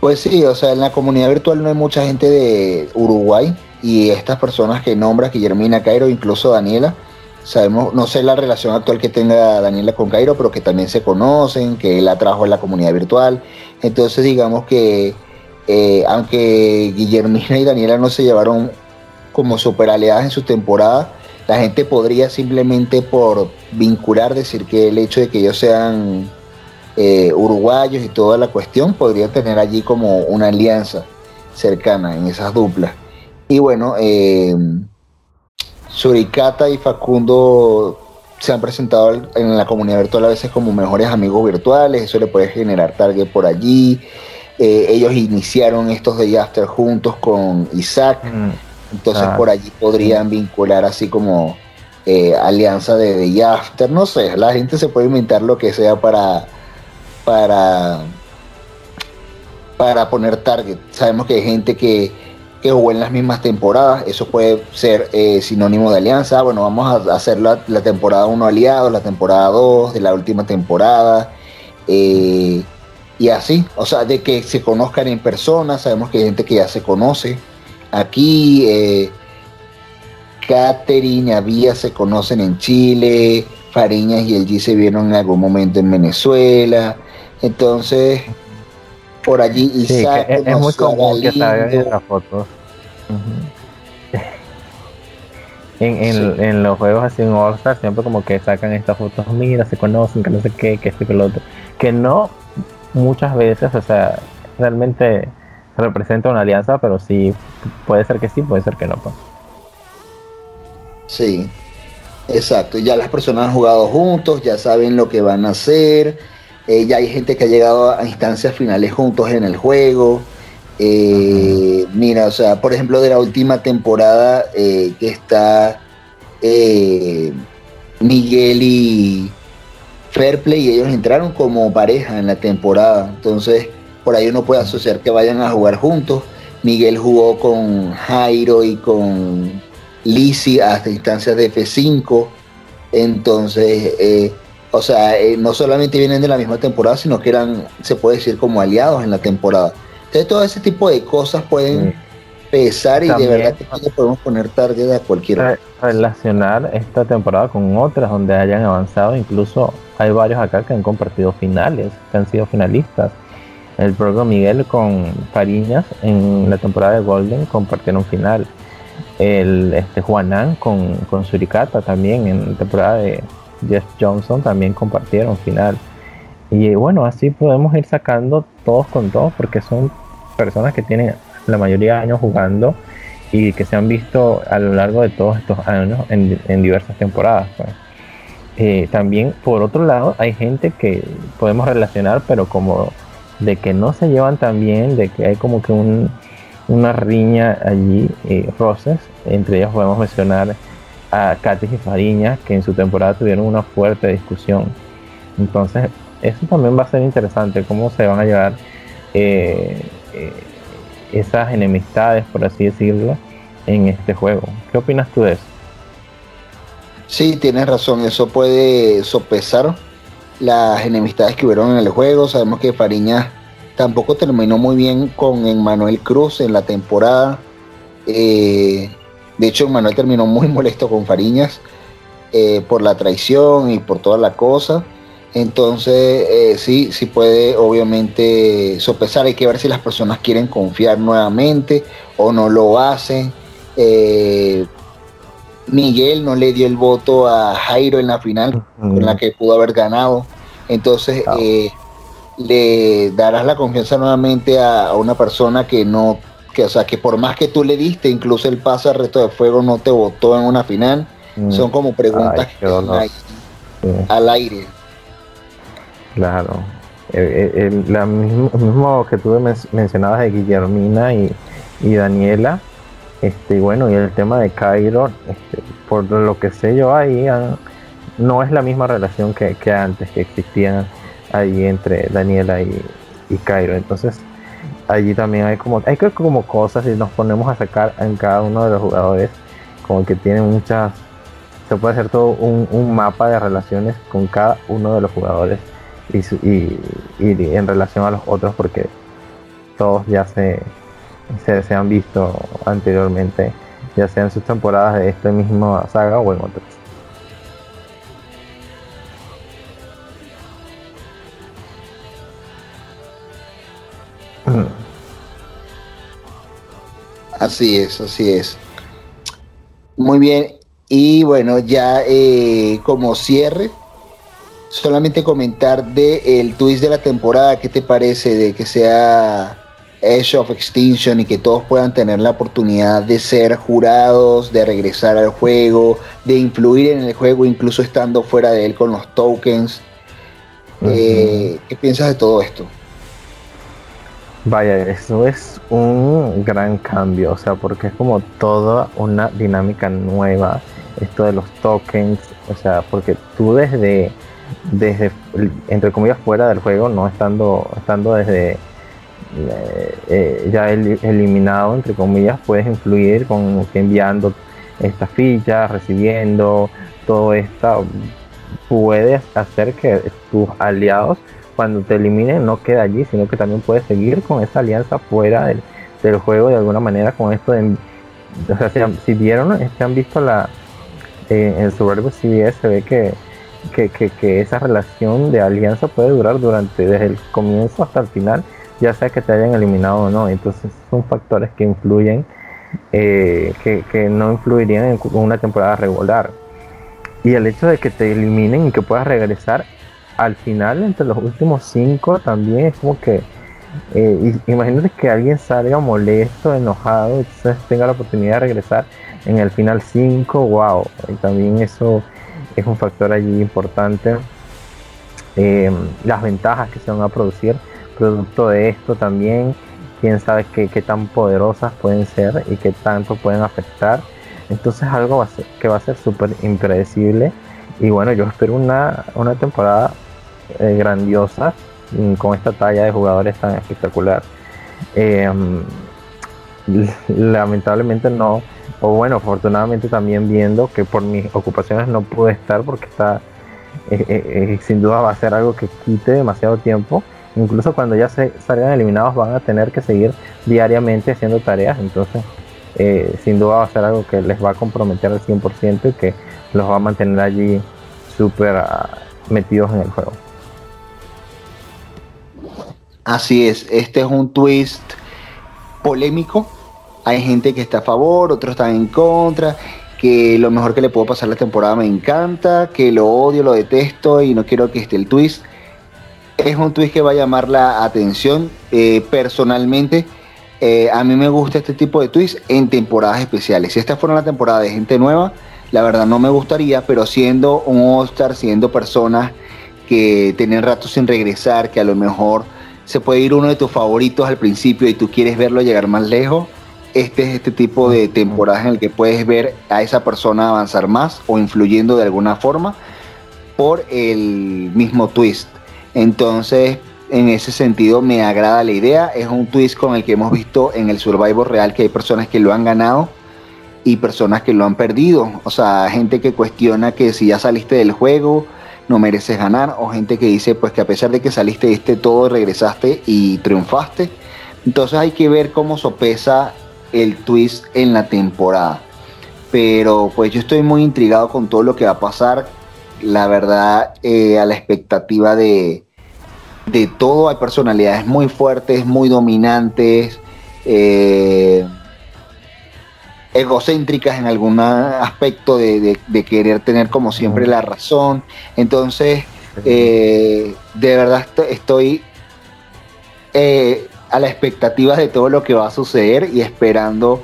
Pues sí, o sea, en la comunidad virtual no hay mucha gente de Uruguay y estas personas que nombras, Guillermina, Cairo, incluso Daniela, sabemos, no sé la relación actual que tenga Daniela con Cairo, pero que también se conocen, que la trajo en la comunidad virtual. Entonces digamos que eh, aunque Guillermina y Daniela no se llevaron como super aliadas en su temporada, la gente podría simplemente por vincular decir que el hecho de que ellos sean eh, uruguayos y toda la cuestión, podría tener allí como una alianza cercana en esas duplas. Y bueno, eh, Suricata y Facundo se han presentado en la comunidad virtual a veces como mejores amigos virtuales, eso le puede generar target por allí. Eh, ellos iniciaron estos de After juntos con Isaac, mm. Entonces ah. por allí podrían vincular así como alianza de The After, no sé, la gente se puede inventar lo que sea para para, para poner target. Sabemos que hay gente que, que jugó en las mismas temporadas, eso puede ser eh, sinónimo de alianza. Bueno, vamos a hacer la, temporada 1 aliados, la temporada 2 de la última temporada. Eh, y así, o sea, de que se conozcan en persona, sabemos que hay gente que ya se conoce. Aquí, eh, Catherine y Avía se conocen en Chile, Fariñas y el G se vieron en algún momento en Venezuela. Entonces, por allí Isaac es, muy común que salgan esas fotos. [LAUGHS] en, en, los juegos así en All Star siempre como que sacan estas fotos, mira, se conocen, que no sé qué, que esto que lo otro. Que no muchas veces, o sea, realmente representa una alianza, pero sí, puede ser que sí, puede ser que no. Pues. Sí, exacto. Ya las personas han jugado juntos, ya saben lo que van a hacer eh, ya hay gente que ha llegado a instancias finales juntos en el juego. Eh, mira, o sea, por ejemplo, de la última temporada eh, que está Miguel y Fairplay, y ellos entraron como pareja en la temporada. Entonces, por ahí uno puede asociar que vayan a jugar juntos. Miguel jugó con Jairo y con Lizzie hasta instancias de F5. Entonces, o sea, eh, no solamente vienen de la misma temporada, sino que eran, se puede decir, como aliados en la temporada. Entonces, todo ese tipo de cosas pueden pesar y de verdad que podemos poner tarde a cualquiera. Relacionar esta temporada con otras donde hayan avanzado, incluso hay varios acá que han compartido finales, que han sido finalistas. El propio Miguel con Fariñas en la temporada de Golden compartieron final. El este Juanán con, con Suricata también en la temporada de, Jeff Johnson también compartieron final. Y bueno, así podemos ir sacando todos con todos porque son personas que tienen la mayoría de años jugando y que se han visto a lo largo de todos estos años en, diversas temporadas. Pues. Eh, también, por otro lado, hay gente que podemos relacionar, pero como de que no se llevan tan bien, de que hay como que un, una riña allí, eh, roces. Entre ellos podemos mencionar a Katy y Fariña, que en su temporada tuvieron una fuerte discusión. Entonces, eso también va a ser interesante, cómo se van a llevar eh, eh, esas enemistades, por así decirlo, en este juego. ¿Qué opinas tú de eso? Sí, tienes razón, eso puede sopesar las enemistades que hubieron en el juego. Sabemos que Fariña tampoco terminó muy bien con Emmanuel Cruz en la temporada. Eh, de hecho, Manuel terminó muy [LAUGHS] molesto con Fariñas eh, por la traición y por toda la cosa. Entonces, eh, sí, sí puede obviamente sopesar. Hay que ver si las personas quieren confiar nuevamente o no lo hacen. Miguel no le dio el voto a Jairo en la final, con la que pudo haber ganado. Entonces, eh, le darás la confianza nuevamente a, una persona que no, que, o sea, que por más que tú le diste, incluso el paso al resto de fuego no te votó en una final. Mm. Son como preguntas al aire. Claro. El, mismo, que tú mencionabas de Guillermina y, y Daniela, este, bueno, y el tema de Cairo, este, por lo que sé yo ahí, no es la misma relación que, antes que existía ahí entre Daniela y, y Cairo. Entonces, allí también hay como, hay como cosas y nos ponemos a sacar en cada uno de los jugadores, como que tienen muchas, se puede hacer todo un, mapa de relaciones con cada uno de los jugadores y, y, y en relación a los otros, porque todos ya se, se, han visto anteriormente, ya sea en sus temporadas de esta misma saga o en otras. [CLEARS THROAT] Así es, así es. Muy bien. Y bueno, ya eh, como cierre, solamente comentar de el twist de la temporada, ¿qué te parece de que sea Edge of Extinction y que todos puedan tener la oportunidad de ser jurados, de regresar al juego, de influir en el juego incluso estando fuera de él con los tokens. Eh, ¿Qué piensas de todo esto? Vaya, eso es un gran cambio, o sea, porque es como toda una dinámica nueva, esto de los tokens, o sea, porque tú desde, desde entre comillas, fuera del juego, no estando, estando desde eh, eh, ya eliminado, entre comillas, puedes influir con enviando estas fichas, recibiendo todo esto, puedes hacer que tus aliados cuando te eliminen no quede allí, sino que también puedes seguir con esa alianza fuera del, juego de alguna manera con esto de, o sea, si, vieron, si han visto la eh, en Survivor CBS se ve que, que, que, esa relación de alianza puede durar durante desde el comienzo hasta el final ya sea que te hayan eliminado o no. Entonces son factores que influyen, eh, que, no influirían en una temporada regular. Y el hecho de que te eliminen y que puedas regresar al final entre los últimos cinco también es como que eh, imagínate que alguien salga molesto, enojado, entonces tenga la oportunidad de regresar en el final 5, wow, y también eso es un factor allí importante. Eh, las ventajas que se van a producir producto de esto también, quién sabe qué, tan poderosas pueden ser y qué tanto pueden afectar. Entonces algo que va a ser súper impredecible. Y bueno, yo espero una, una temporada eh, grandiosa mm, con esta talla de jugadores tan espectacular. Em, [LAUGHS] lamentablemente no, o bueno, afortunadamente también viendo que por mis ocupaciones no pude estar porque está, eh, eh, sin duda va a ser algo que quite demasiado tiempo incluso cuando ya se salgan eliminados van a tener que seguir diariamente haciendo tareas, entonces eh, sin duda va a ser algo que les va a comprometer al 100% y que los va a mantener allí súper ah, metidos en el juego. Así es, este es un twist polémico. Hay gente que está a favor, otros están en contra, que lo mejor que le puedo pasar la temporada me encanta, que lo odio, lo detesto y no quiero que esté el twist es un twist que va a llamar la atención. Eh, personalmente, eh, a mí me gusta este tipo de twist en temporadas especiales. Si esta fuera una temporada de gente nueva, la verdad no me gustaría, pero siendo un All-Star, siendo personas que tienen rato sin regresar, que a lo mejor se puede ir uno de tus favoritos al principio y tú quieres verlo llegar más lejos, este es este tipo de temporadas en el que puedes ver a esa persona avanzar más o influyendo de alguna forma por el mismo twist. Entonces, en ese sentido, me agrada la idea. Es un twist con el que hemos visto en el Survivor real que hay personas que lo han ganado y personas que lo han perdido. O sea, gente que cuestiona que si ya saliste del juego, no mereces ganar. O gente que dice, pues que a pesar de que saliste, diste todo, regresaste y triunfaste. Entonces hay que ver cómo sopesa el twist en la temporada. Pero pues yo estoy muy intrigado con todo lo que va a pasar. La verdad, eh, a la expectativa de, de todo, hay personalidades muy fuertes, muy dominantes. Eh, egocéntricas en algún aspecto de, querer tener como siempre la razón. Entonces, eh, de verdad estoy eh, a la expectativa de todo lo que va a suceder y esperando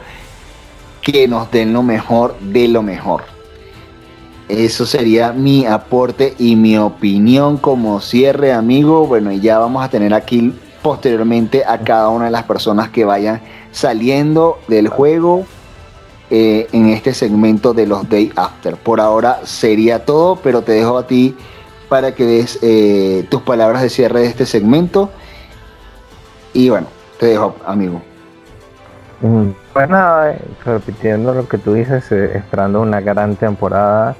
que nos den lo mejor de lo mejor. Eso sería mi aporte y mi opinión como cierre, amigo. Bueno, y ya vamos a tener aquí posteriormente a cada una de las personas que vayan saliendo del juego eh, en este segmento de los Day After. Por ahora sería todo, pero te dejo a ti para que des eh, tus palabras de cierre de este segmento. Y bueno, te dejo, amigo. Mm, pues nada, repitiendo lo que tú dices, eh, esperando una gran temporada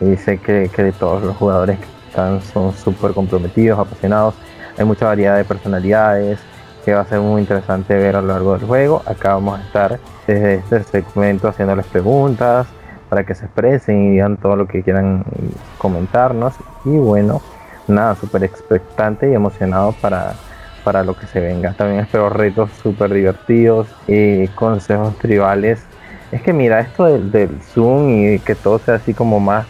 y sé que, todos los jugadores que están son súper comprometidos, apasionados. Hay mucha variedad de personalidades que va a ser muy interesante ver a lo largo del juego. Acá vamos a estar desde este segmento haciéndoles preguntas para que se expresen y digan todo lo que quieran comentarnos. Y bueno, nada, súper expectante y emocionado para, para lo que se venga. También espero retos súper divertidos y consejos tribales. Es que mira, esto del, del Zoom y que todo sea así como más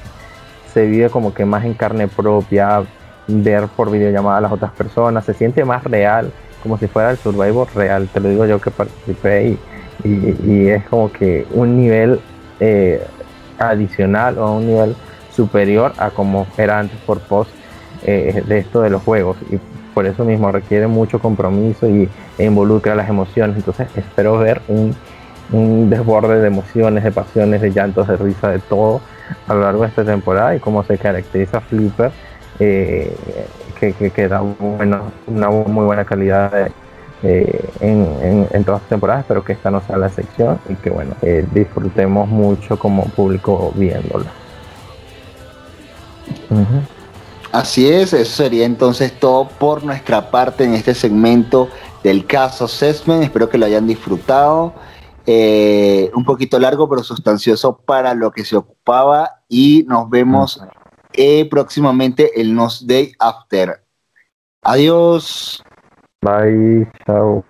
se vive como que más en carne propia, ver por videollamada a las otras personas, se siente más real, como si fuera el Survivor real, te lo digo yo que participé y, es como que un nivel eh, adicional o un nivel superior a como era antes por post eh, de esto de los juegos. Y por eso mismo requiere mucho compromiso y e involucra las emociones, entonces espero ver un, un desborde de emociones, de pasiones, de llantos, de risa, de todo a lo largo de esta temporada y cómo se caracteriza Flipper, eh, que, que, da una muy buena calidad eh, en, en, todas las temporadas. Espero que esta no sea la sección y que bueno, eh, disfrutemos mucho como público viéndola. Así es, eso sería entonces todo por nuestra parte en este segmento del caso Sesmen. Espero que lo hayan disfrutado. Eh, un poquito largo pero sustancioso para lo que se ocupaba y nos vemos eh, próximamente el Nos Day After. Adiós. Bye, chao.